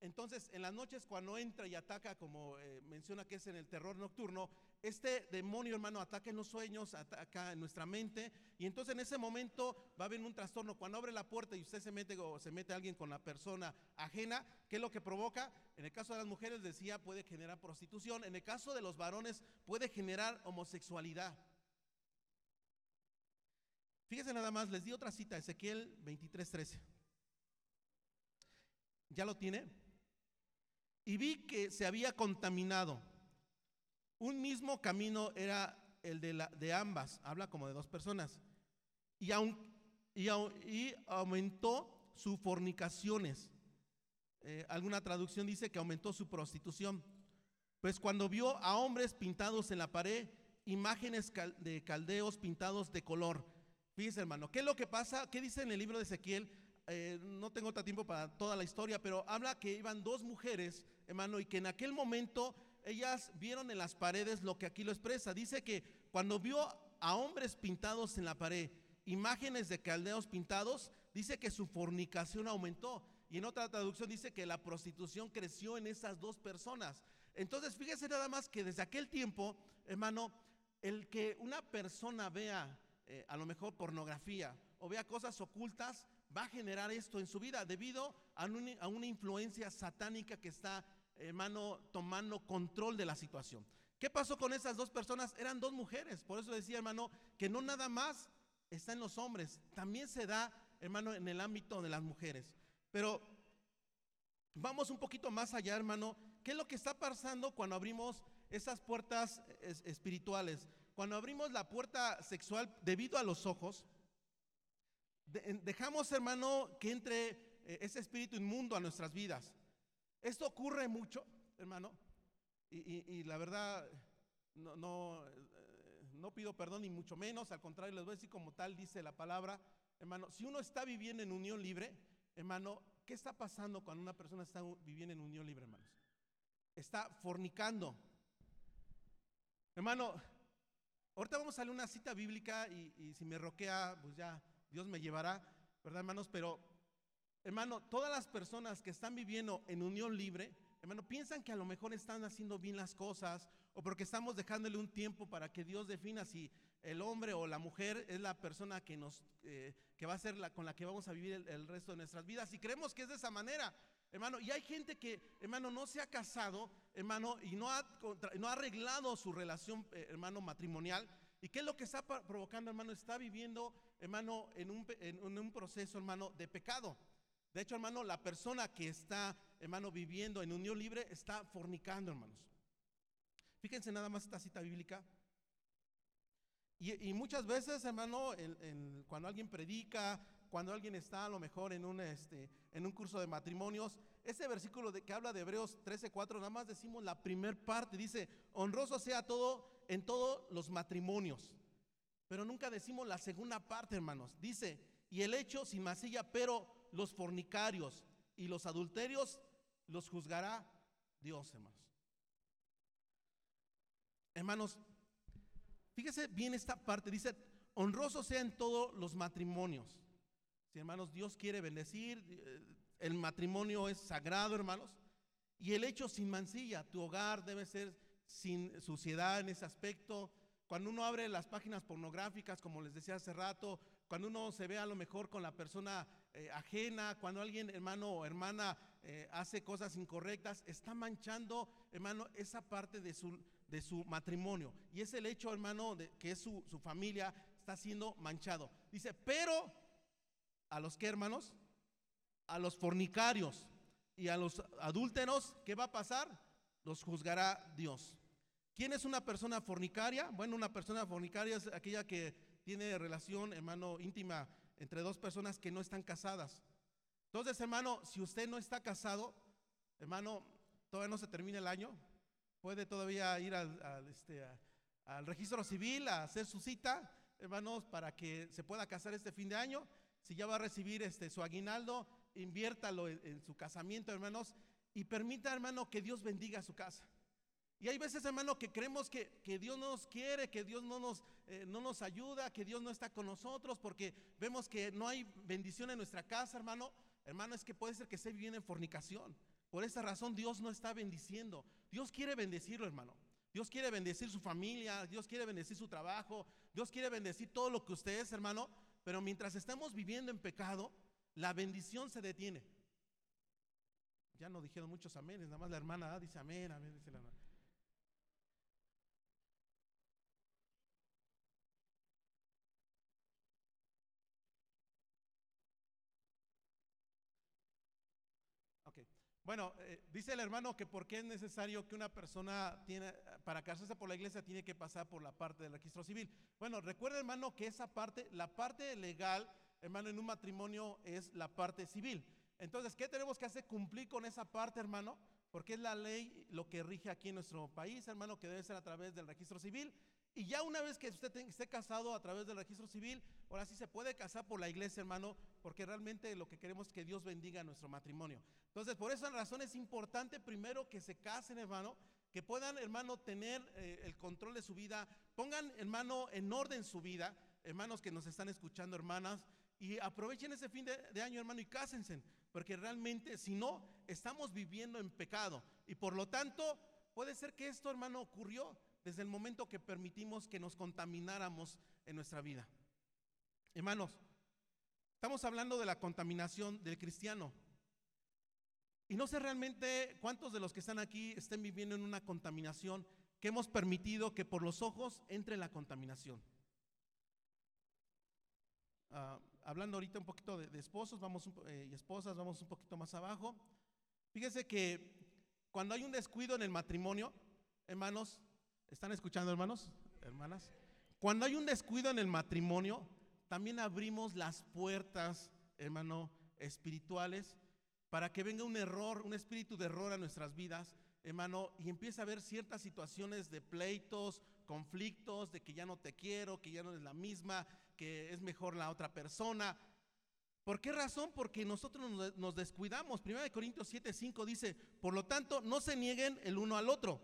Entonces, en las noches cuando entra y ataca, como eh, menciona que es en el terror nocturno, este demonio, hermano, ataca en los sueños, ataca en nuestra mente, y entonces en ese momento va a haber un trastorno. Cuando abre la puerta y usted se mete o se mete alguien con la persona ajena, ¿qué es lo que provoca? En el caso de las mujeres, decía, puede generar prostitución. En el caso de los varones, puede generar homosexualidad. Fíjese nada más, les di otra cita, Ezequiel 23:13. ¿Ya lo tiene? Y vi que se había contaminado. Un mismo camino era el de, la, de ambas, habla como de dos personas, y, y, aumentó sus fornicaciones. Eh, alguna traducción dice que aumentó su prostitución. Pues cuando vio a hombres pintados en la pared, imágenes de caldeos pintados de color. Fíjense, hermano, ¿qué es lo que pasa? ¿Qué dice en el libro de Ezequiel? Eh, no tengo tanto tiempo para toda la historia, pero habla que iban dos mujeres, hermano, y que en aquel momento ellas vieron en las paredes lo que aquí lo expresa. Dice que cuando vio a hombres pintados en la pared, imágenes de caldeos pintados, dice que su fornicación aumentó. Y en otra traducción dice que la prostitución creció en esas dos personas. Entonces, fíjese nada más que desde aquel tiempo, hermano, el que una persona vea eh, a lo mejor pornografía o vea cosas ocultas, va a generar esto en su vida debido a, una influencia satánica que está, hermano, tomando control de la situación. ¿Qué pasó con esas dos personas? Eran dos mujeres. Por eso decía, hermano, que no nada más está en los hombres, también se da, hermano, en el ámbito de las mujeres. Pero vamos un poquito más allá, hermano. ¿Qué es lo que está pasando cuando abrimos esas puertas espirituales? Cuando abrimos la puerta sexual debido a los ojos, dejamos, hermano, que entre eh, ese espíritu inmundo a nuestras vidas. Esto ocurre mucho, hermano, y, la verdad eh, no, pido perdón ni mucho menos, al contrario, les voy a decir como tal dice la palabra, hermano, si uno está viviendo en unión libre, hermano, ¿qué está pasando cuando una persona está viviendo en unión libre, hermanos? Está fornicando. Hermano, ahorita vamos a leer una cita bíblica y, y si me roquea, pues ya Dios me llevará, ¿verdad, hermanos? Pero, hermano, todas las personas que están viviendo en unión libre, hermano, piensan que a lo mejor están haciendo bien las cosas o porque estamos dejándole un tiempo para que Dios defina si el hombre o la mujer es la persona que nos eh, que va a ser la con la que vamos a vivir el, resto de nuestras vidas. Y creemos que es de esa manera hermano. Y hay gente que hermano no se ha casado hermano y no ha no ha arreglado su relación eh, hermano matrimonial. Y qué es lo que está provocando hermano está viviendo hermano, en un, en un proceso, hermano, de pecado. De hecho, hermano, la persona que está, hermano, viviendo en unión libre está fornicando, hermanos. Fíjense nada más esta cita bíblica. Y, muchas veces, hermano, cuando alguien predica cuando alguien está a lo mejor en un, este, en un curso de matrimonios, ese versículo de, que habla de Hebreos 13:4, nada más decimos la primer parte, dice, honroso sea todo en todos los matrimonios. Pero nunca decimos la segunda parte, hermanos. Dice, y el hecho sin masilla, pero los fornicarios y los adulterios los juzgará Dios, hermanos. Hermanos, fíjese bien esta parte, dice, honroso sea en todos los matrimonios. Si hermanos, Dios quiere bendecir, eh, el matrimonio es sagrado, hermanos. Y el hecho sin mancilla, tu hogar debe ser sin suciedad en ese aspecto. Cuando uno abre las páginas pornográficas, como les decía hace rato, cuando uno se ve a lo mejor con la persona eh, ajena, cuando alguien, hermano o hermana, eh, hace cosas incorrectas, está manchando, hermano, esa parte de su, de su matrimonio. Y es el hecho, hermano, que es su, su familia, está siendo manchado. Dice, pero a los que, hermanos, a los fornicarios y a los adúlteros, ¿qué va a pasar? Los juzgará Dios. ¿Quién es una persona fornicaria? Bueno, una persona fornicaria es aquella que tiene relación, hermano, íntima entre dos personas que no están casadas. Entonces, hermano, si usted no está casado, hermano, todavía no se termina el año, puede todavía ir al, este, registro civil a hacer su cita, hermanos, para que se pueda casar este fin de año. Si ya va a recibir este, su aguinaldo, inviértalo en, su casamiento, hermanos, y permita, hermano, que Dios bendiga su casa. Y hay veces, hermano, que creemos que, Dios no nos quiere, que Dios no nos, eh, no nos ayuda, que Dios no está con nosotros, porque vemos que no hay bendición en nuestra casa, hermano. Hermano, es que puede ser que se viene en fornicación. Por esa razón Dios no está bendiciendo. Dios quiere bendecirlo, hermano. Dios quiere bendecir su familia, Dios quiere bendecir su trabajo, Dios quiere bendecir todo lo que usted es, hermano. Pero mientras estamos viviendo en pecado, la bendición se detiene. Ya no dijeron muchos aménes, nada más la hermana dice amén, amén, dice la hermana. Bueno, eh, dice el hermano que por qué es necesario que una persona tiene, para casarse por la iglesia tiene que pasar por la parte del registro civil. Bueno, recuerda hermano que esa parte, la parte legal, hermano, en un matrimonio es la parte civil. Entonces, ¿qué tenemos que hacer? Cumplir con esa parte, hermano, porque es la ley lo que rige aquí en nuestro país, hermano, que debe ser a través del registro civil. Y ya una vez que usted esté casado a través del registro civil, ahora sí se puede casar por la iglesia, hermano, porque realmente lo que queremos es que Dios bendiga nuestro matrimonio. Entonces, por esa razón es importante primero que se casen, hermano, que puedan, hermano, tener eh, el control de su vida, pongan, hermano, en orden su vida, hermanos que nos están escuchando, hermanas, y aprovechen ese fin de, de año, hermano, y cásense, porque realmente, si no, estamos viviendo en pecado. Y por lo tanto, puede ser que esto, hermano, ocurrió desde el momento que permitimos que nos contamináramos en nuestra vida. Hermanos, estamos hablando de la contaminación del cristiano. Y no sé realmente cuántos de los que están aquí estén viviendo en una contaminación que hemos permitido que por los ojos entre la contaminación. Ah, hablando ahorita un poquito de, esposos vamos eh, y esposas, vamos un poquito más abajo. Fíjese que cuando hay un descuido en el matrimonio, hermanos, ¿Están escuchando, hermanos? Hermanas. Cuando hay un descuido en el matrimonio, también abrimos las puertas, hermano, espirituales para que venga un error, un espíritu de error a nuestras vidas, hermano, y empiece a haber ciertas situaciones de pleitos, conflictos, de que ya no te quiero, que ya no es la misma, que es mejor la otra persona. ¿Por qué razón? Porque nosotros nos descuidamos. 1 Corintios 7, 5 dice, por lo tanto, no se nieguen el uno al otro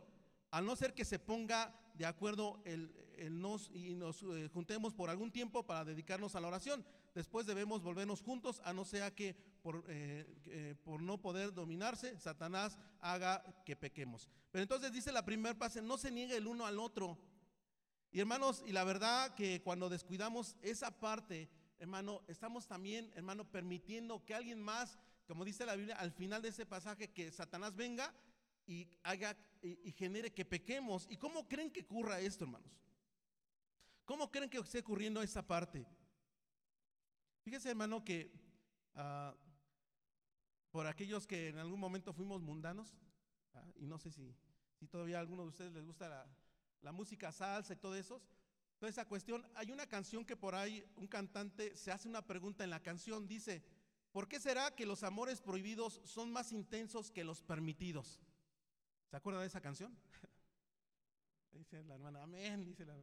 a no ser que se ponga de acuerdo el, nos y nos eh, juntemos por algún tiempo para dedicarnos a la oración. Después debemos volvernos juntos, a no sea que por, eh, por no poder dominarse, Satanás haga que pequemos. Pero entonces dice la primera parte, no se niegue el uno al otro. Y hermanos, y la verdad que cuando descuidamos esa parte, hermano, estamos también, hermano, permitiendo que alguien más, como dice la Biblia, al final de ese pasaje, que Satanás venga y haga y, genere que pequemos. ¿Y cómo creen que ocurra esto, hermanos? ¿Cómo creen que esté ocurriendo esa parte? Fíjese, hermano, que ah, por aquellos que en algún momento fuimos mundanos, ah, y no sé si, si todavía a alguno de ustedes les gusta la, la música salsa y todo eso, toda esa cuestión. Hay una canción que por ahí un cantante se hace una pregunta en la canción, dice, ¿por qué será que los amores prohibidos son más intensos que los permitidos? ¿Se acuerda de esa canción? *laughs* dice la hermana, amén, dice la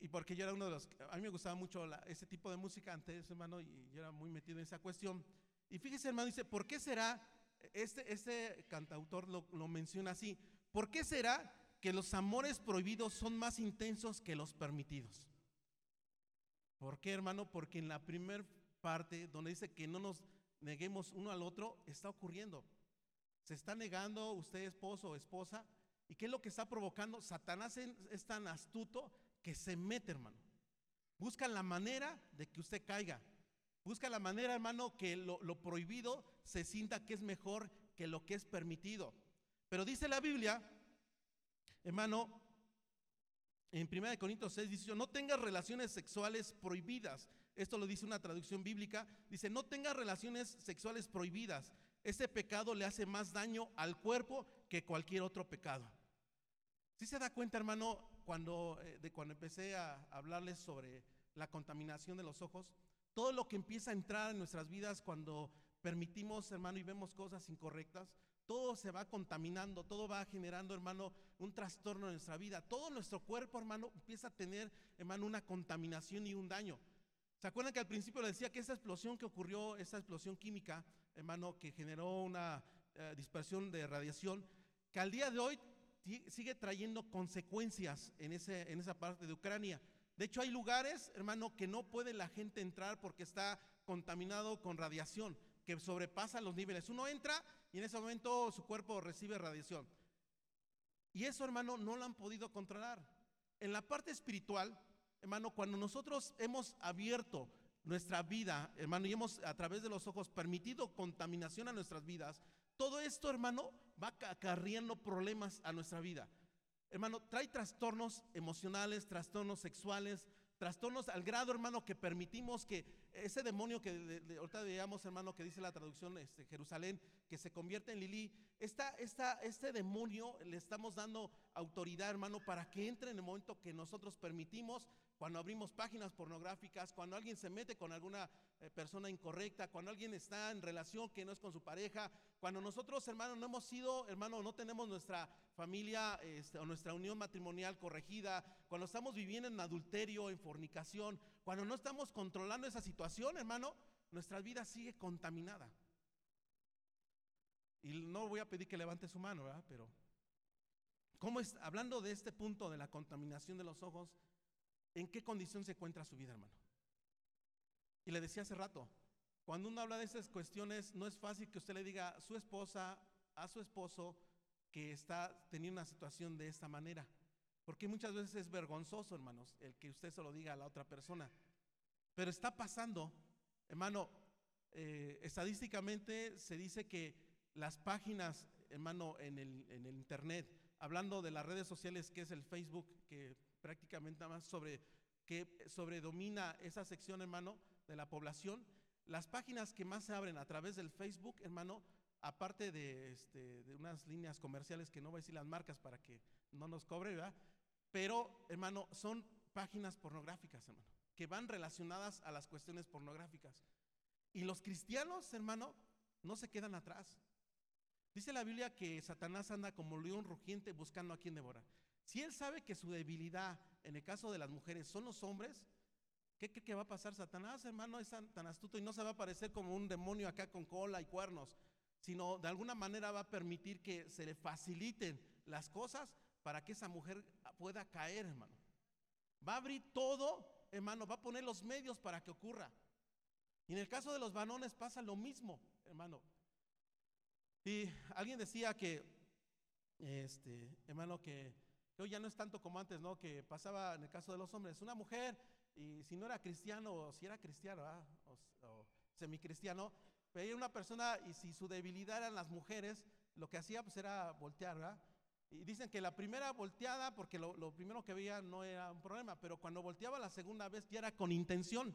y, porque yo era uno de los, a mí me gustaba mucho ese tipo de música antes, hermano, y yo era muy metido en esa cuestión. Y fíjese, hermano, dice, ¿por qué será, este, este cantautor lo, lo menciona así, ¿por qué será que los amores prohibidos son más intensos que los permitidos? ¿Por qué, hermano? Porque en la primera parte, donde dice que no nos neguemos uno al otro, está ocurriendo. Se está negando usted, esposo o esposa, ¿y qué es lo que está provocando? Satanás es tan astuto que se mete, hermano. Busca la manera de que usted caiga. Busca la manera, hermano, que lo, prohibido se sienta que es mejor que lo que es permitido. Pero dice la Biblia, hermano, en 1 Corintios 6 dice, no tengas relaciones sexuales prohibidas. Esto lo dice una traducción bíblica. Dice, no tengas relaciones sexuales prohibidas. Ese pecado le hace más daño al cuerpo que cualquier otro pecado. Si se da cuenta, hermano, cuando, eh, de cuando empecé a hablarles sobre la contaminación de los ojos, todo lo que empieza a entrar en nuestras vidas cuando permitimos, hermano, y vemos cosas incorrectas, todo se va contaminando, todo va generando, hermano, un trastorno en nuestra vida. Todo nuestro cuerpo, hermano, empieza a tener, hermano, una contaminación y un daño. ¿Se acuerdan que al principio le decía que esa explosión que ocurrió, esa explosión química, hermano, que generó una eh, dispersión de radiación, que al día de hoy sigue trayendo consecuencias en, ese, en esa parte de Ucrania. De hecho, hay lugares, hermano, que no puede la gente entrar porque está contaminado con radiación, que sobrepasa los niveles. Uno entra y en ese momento su cuerpo recibe radiación. Y eso, hermano, no lo han podido controlar. En la parte espiritual, hermano, cuando nosotros hemos abierto nuestra vida, hermano, y hemos a través de los ojos permitido contaminación a nuestras vidas, todo esto, hermano, va acarriendo problemas a nuestra vida. Hermano, trae trastornos emocionales, trastornos sexuales, trastornos al grado, hermano, que permitimos que ese demonio que de, ahorita veíamos, hermano, que dice la traducción este, Jerusalén, que se convierte en Lili, esta, esta, este demonio le estamos dando autoridad, hermano, para que entre en el momento que nosotros permitimos cuando abrimos páginas pornográficas, cuando alguien se mete con alguna eh, persona incorrecta, cuando alguien está en relación que no es con su pareja, cuando nosotros, hermano, no hemos sido, hermano, no tenemos nuestra familia este, o nuestra unión matrimonial corregida, cuando estamos viviendo en adulterio, en fornicación, cuando no estamos controlando esa situación, hermano, nuestra vida sigue contaminada. Y no voy a pedir que levante su mano, ¿verdad? Pero, ¿cómo es? Hablando de este punto de la contaminación de los ojos, en qué condición se encuentra su vida, hermano. Y le decía hace rato, cuando uno habla de esas cuestiones, no es fácil que usted le diga a su esposa, a su esposo, que está teniendo una situación de esta manera. Porque muchas veces es vergonzoso, hermanos, el que usted se lo diga a la otra persona. Pero está pasando, hermano, eh, estadísticamente se dice que las páginas, hermano, en el, en el Internet, hablando de las redes sociales, que es el Facebook, que prácticamente más sobre que sobredomina esa sección, hermano, de la población. Las páginas que más se abren a través del Facebook, hermano, aparte de, este, de unas líneas comerciales que no voy a decir las marcas para que no nos cobre, ¿verdad? Pero, hermano, son páginas pornográficas, hermano, que van relacionadas a las cuestiones pornográficas. Y los cristianos, hermano, no se quedan atrás. Dice la Biblia que Satanás anda como león rugiente buscando a quien devorar. Si él sabe que su debilidad, en el caso de las mujeres, son los hombres, ¿qué cree que va a pasar? Satanás, hermano, es tan, astuto y no se va a parecer como un demonio acá con cola y cuernos, sino de alguna manera va a permitir que se le faciliten las cosas para que esa mujer pueda caer, hermano. Va a abrir todo, hermano, va a poner los medios para que ocurra. Y en el caso de los varones pasa lo mismo, hermano. Y alguien decía que, este, hermano, que Hoy ya no es tanto como antes, ¿no? Que pasaba en el caso de los hombres, una mujer, y si no era cristiano, o si era cristiano, o, o semicristiano, veía una persona y si su debilidad eran las mujeres, lo que hacía pues era voltear, ¿verdad? Y dicen que la primera volteada, porque lo, lo, primero que veía no era un problema, pero cuando volteaba la segunda vez ya era con intención.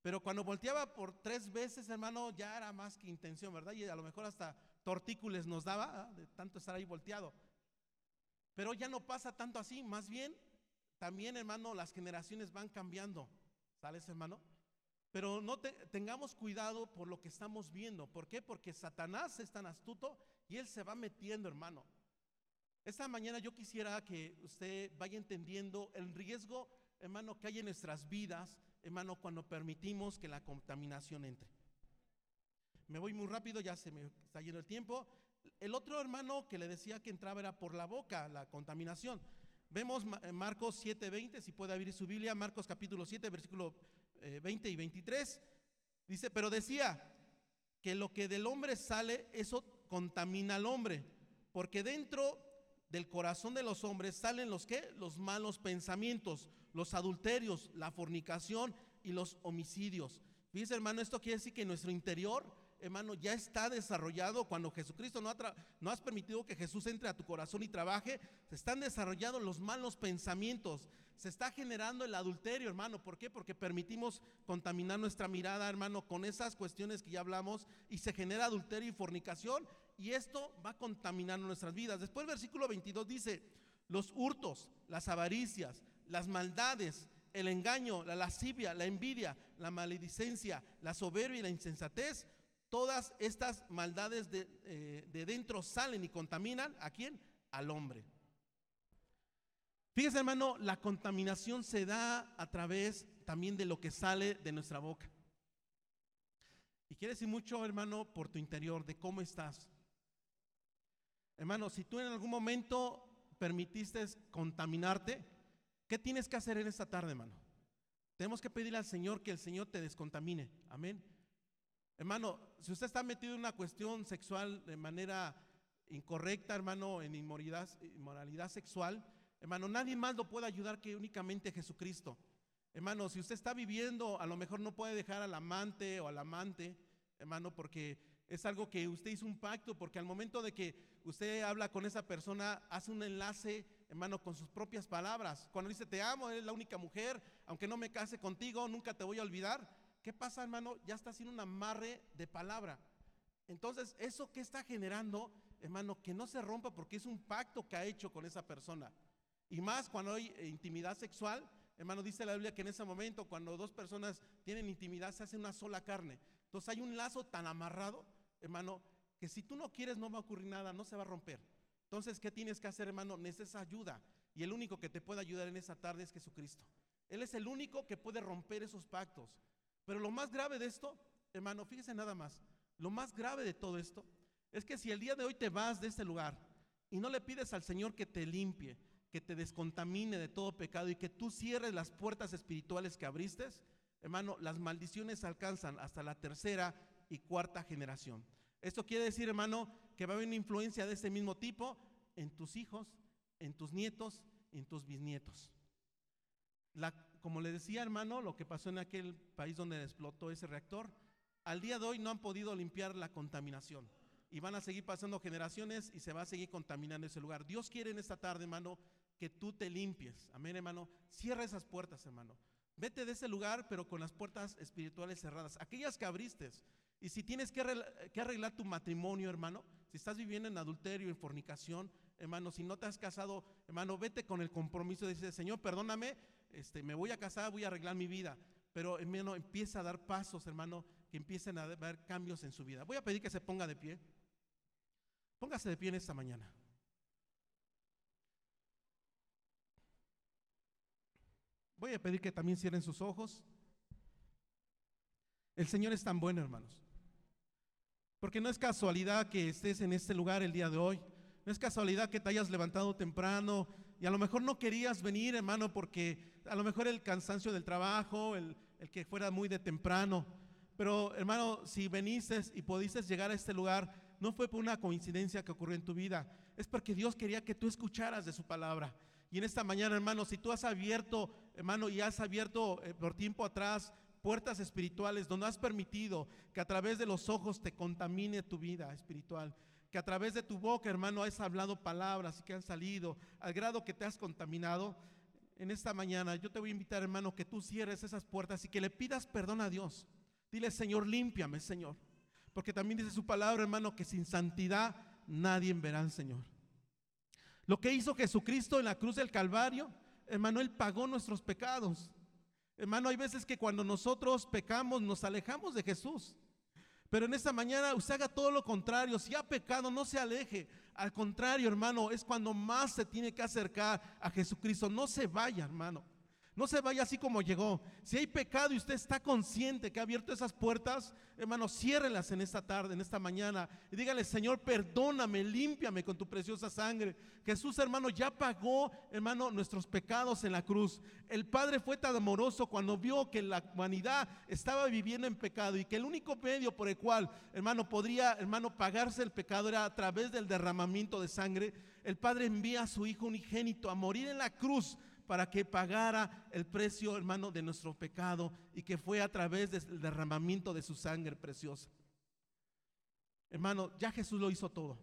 Pero cuando volteaba por tres veces, hermano, ya era más que intención, ¿verdad? Y a lo mejor hasta tortícules nos daba, de tanto estar ahí volteado. Pero ya no pasa tanto así, más bien, también hermano, las generaciones van cambiando. ¿Sales hermano? Pero no tengamos cuidado por lo que estamos viendo. ¿Por qué? Porque Satanás es tan astuto y él se va metiendo, hermano. Esta mañana yo quisiera que usted vaya entendiendo el riesgo, hermano, que hay en nuestras vidas, hermano, cuando permitimos que la contaminación entre. Me voy muy rápido, ya se me está yendo el tiempo. El otro hermano que le decía que entraba era por la boca, la contaminación. Vemos en Marcos 7:20, si puede abrir su Biblia, Marcos capítulo 7, versículo 20 eh, y 23. Dice, pero decía que lo que del hombre sale, eso contamina al hombre, porque dentro del corazón de los hombres salen los que los malos pensamientos, los adulterios, la fornicación y los homicidios. Fíjese, hermano, esto quiere decir que nuestro interior hermano, ya está desarrollado cuando Jesucristo no, ha no has permitido que Jesús entre a tu corazón y trabaje, se están desarrollando los malos pensamientos, se está generando el adulterio, hermano. ¿Por qué? Porque permitimos contaminar nuestra mirada, hermano, con esas cuestiones que ya hablamos y se genera adulterio y fornicación y esto va contaminando nuestras vidas. Después el versículo 22 dice, los hurtos, las avaricias, las maldades, el engaño, la lascivia, la envidia, la maledicencia, la soberbia y la insensatez Todas estas maldades eh, de, dentro salen y contaminan a quién? Al hombre. Fíjese hermano, la contaminación se da a través también de lo que sale de nuestra boca. Y quiere decir mucho, hermano, por tu interior, de cómo estás. Hermano, si tú en algún momento permitiste contaminarte, ¿qué tienes que hacer en esta tarde, hermano? Tenemos que pedirle al Señor que el Señor te descontamine. Amén. Hermano, si usted está metido en una cuestión sexual de manera incorrecta, hermano, en inmoralidad, sexual, hermano, nadie más lo puede ayudar que únicamente Jesucristo. Hermano, si usted está viviendo, a lo mejor no puede dejar al amante o al amante, hermano, porque es algo que usted hizo un pacto, porque al momento de que usted habla con esa persona, hace un enlace, hermano, con sus propias palabras. Cuando dice, te amo, eres la única mujer, aunque no me case contigo, nunca te voy a olvidar. ¿Qué pasa, hermano? Ya está haciendo un amarre de palabra. Entonces, ¿eso que está generando, hermano? Que no se rompa porque es un pacto que ha hecho con esa persona. Y más cuando hay intimidad sexual, hermano, dice la Biblia que en ese momento, cuando dos personas tienen intimidad, se hace una sola carne. Entonces hay un lazo tan amarrado, hermano, que si tú no quieres no va a ocurrir nada, no se va a romper. Entonces, ¿qué tienes que hacer, hermano? Necesitas ayuda. Y el único que te puede ayudar en esa tarde es Jesucristo. Él es el único que puede romper esos pactos. Pero lo más grave de esto, hermano, fíjese nada más, lo más grave de todo esto es que si el día de hoy te vas de este lugar y no le pides al Señor que te limpie, que te descontamine de todo pecado y que tú cierres las puertas espirituales que abriste, hermano, las maldiciones alcanzan hasta la tercera y cuarta generación. Esto quiere decir, hermano, que va a haber una influencia de este mismo tipo en tus hijos, en tus nietos, en tus bisnietos. La como le decía hermano, lo que pasó en aquel país donde explotó ese reactor, al día de hoy no han podido limpiar la contaminación. Y van a seguir pasando generaciones y se va a seguir contaminando ese lugar. Dios quiere en esta tarde, hermano, que tú te limpies. Amén, hermano. Cierra esas puertas, hermano. Vete de ese lugar, pero con las puertas espirituales cerradas. Aquellas que abriste. Y si tienes que arreglar, tu matrimonio, hermano, si estás viviendo en adulterio, en fornicación, hermano, si no te has casado, hermano, vete con el compromiso de decir, Señor, perdóname, este, me voy a casar, voy a arreglar mi vida. Pero hermano, empieza a dar pasos, hermano, que empiecen a haber cambios en su vida. Voy a pedir que se ponga de pie. Póngase de pie en esta mañana. Voy a pedir que también cierren sus ojos. El Señor es tan bueno, hermanos. Porque no es casualidad que estés en este lugar el día de hoy. No es casualidad que te hayas levantado temprano y a lo mejor no querías venir, hermano, porque a lo mejor el cansancio del trabajo, el, que fuera muy de temprano. Pero hermano, si veniste y pudiste llegar a este lugar, no fue por una coincidencia que ocurrió en tu vida, es porque Dios quería que tú escucharas de su palabra. Y en esta mañana, hermano, si tú has abierto, hermano, y has abierto eh, por tiempo atrás puertas espirituales donde has permitido que a través de los ojos te contamine tu vida espiritual, que a través de tu boca, hermano, has hablado palabras y que han salido al grado que te has contaminado, en esta mañana yo te voy a invitar, hermano, que tú cierres esas puertas y que le pidas perdón a Dios. Dile, Señor, límpiame, Señor. Porque también dice su palabra, hermano, que sin santidad nadie verá al Señor. Lo que hizo Jesucristo en la cruz del Calvario, hermano, Él pagó nuestros pecados. Hermano, hay veces que cuando nosotros pecamos nos alejamos de Jesús. Pero en esta mañana usted haga todo lo contrario. Si ha pecado, no se aleje. Al contrario, hermano, es cuando más se tiene que acercar a Jesucristo. No se vaya, hermano. No se vaya así como llegó. Si hay pecado y usted está consciente que ha abierto esas puertas, hermano, ciérrelas en esta tarde, en esta mañana. Y dígale, Señor, perdóname, límpiame con tu preciosa sangre. Jesús, hermano, ya pagó, hermano, nuestros pecados en la cruz. El Padre fue tan amoroso cuando vio que la humanidad estaba viviendo en pecado y que el único medio por el cual, hermano, podría, hermano, pagarse el pecado era a través del derramamiento de sangre. El Padre envía a su Hijo unigénito a morir en la cruz para que pagara el precio, hermano, de nuestro pecado y que fue a través del derramamiento de su sangre preciosa. Hermano, ya Jesús lo hizo todo.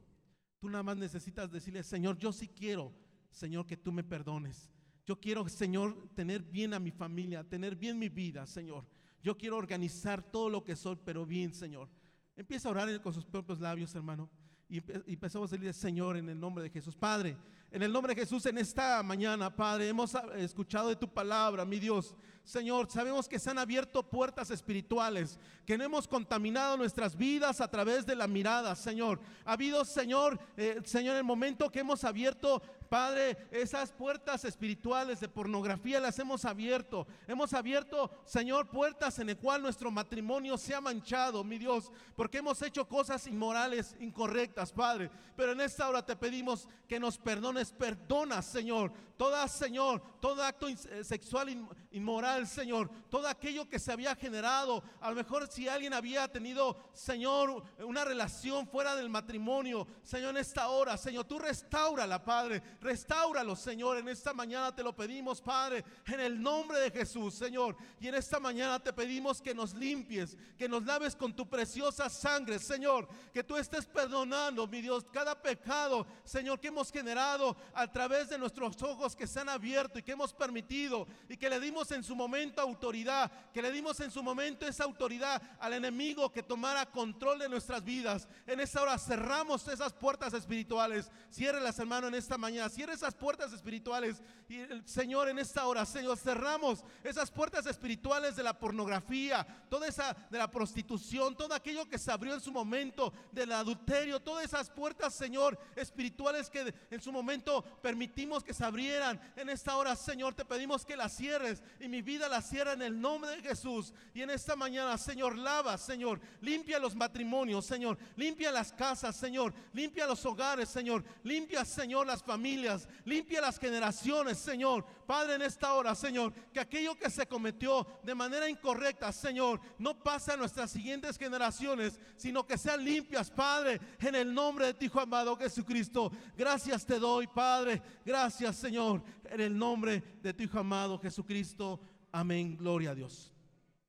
Tú nada más necesitas decirle, Señor, yo sí quiero, Señor, que tú me perdones. Yo quiero, Señor, tener bien a mi familia, tener bien mi vida, Señor. Yo quiero organizar todo lo que soy, pero bien, Señor. Empieza a orar con sus propios labios, hermano. Y empezamos a decirle, Señor, en el nombre de Jesús. Padre, en el nombre de Jesús, en esta mañana, Padre, hemos escuchado de tu palabra, mi Dios. Señor, sabemos que se han abierto puertas espirituales, que no hemos contaminado nuestras vidas a través de la mirada, Señor. Ha habido, Señor, eh, Señor, el momento que hemos abierto Padre, esas puertas espirituales de pornografía las hemos abierto. Hemos abierto, Señor, puertas en el cual nuestro matrimonio se ha manchado, mi Dios, porque hemos hecho cosas inmorales, incorrectas, Padre. Pero en esta hora te pedimos que nos perdones, perdona, Señor, toda, Señor, todo acto eh, sexual inmoral, Señor, todo aquello que se había generado. A lo mejor si alguien había tenido, Señor, una relación fuera del matrimonio, Señor, en esta hora, Señor, tú restaurala, Padre Restáuralo, Señor. En esta mañana te lo pedimos, Padre, en el nombre de Jesús, Señor. Y en esta mañana te pedimos que nos limpies, que nos laves con tu preciosa sangre, Señor. Que tú estés perdonando, mi Dios, cada pecado, Señor, que hemos generado a través de nuestros ojos que se han abierto y que hemos permitido y que le dimos en su momento autoridad, que le dimos en su momento esa autoridad al enemigo que tomara control de nuestras vidas. En esta hora cerramos esas puertas espirituales. las hermano, en esta mañana cierre esas puertas espirituales. Y el Señor, en esta hora, Señor, cerramos esas puertas espirituales de la pornografía, toda esa de la prostitución, todo aquello que se abrió en su momento, del adulterio, todas esas puertas, Señor, espirituales que en su momento permitimos que se abrieran. En esta hora, Señor, te pedimos que las cierres y mi vida la cierra en el nombre de Jesús. Y en esta mañana, Señor, lava, Señor, limpia los matrimonios, Señor, limpia las casas, Señor, limpia los hogares, Señor, limpia, Señor, las familias limpia las generaciones, Señor. Padre, en esta hora, Señor, que aquello que se cometió de manera incorrecta, Señor, no pase a nuestras siguientes generaciones, sino que sean limpias, Padre, en el nombre de tu Hijo amado Jesucristo. Gracias te doy, Padre. Gracias, Señor, en el nombre de tu Hijo amado Jesucristo. Amén. Gloria a Dios.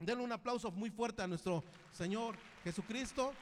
Denle un aplauso muy fuerte a nuestro Señor Jesucristo.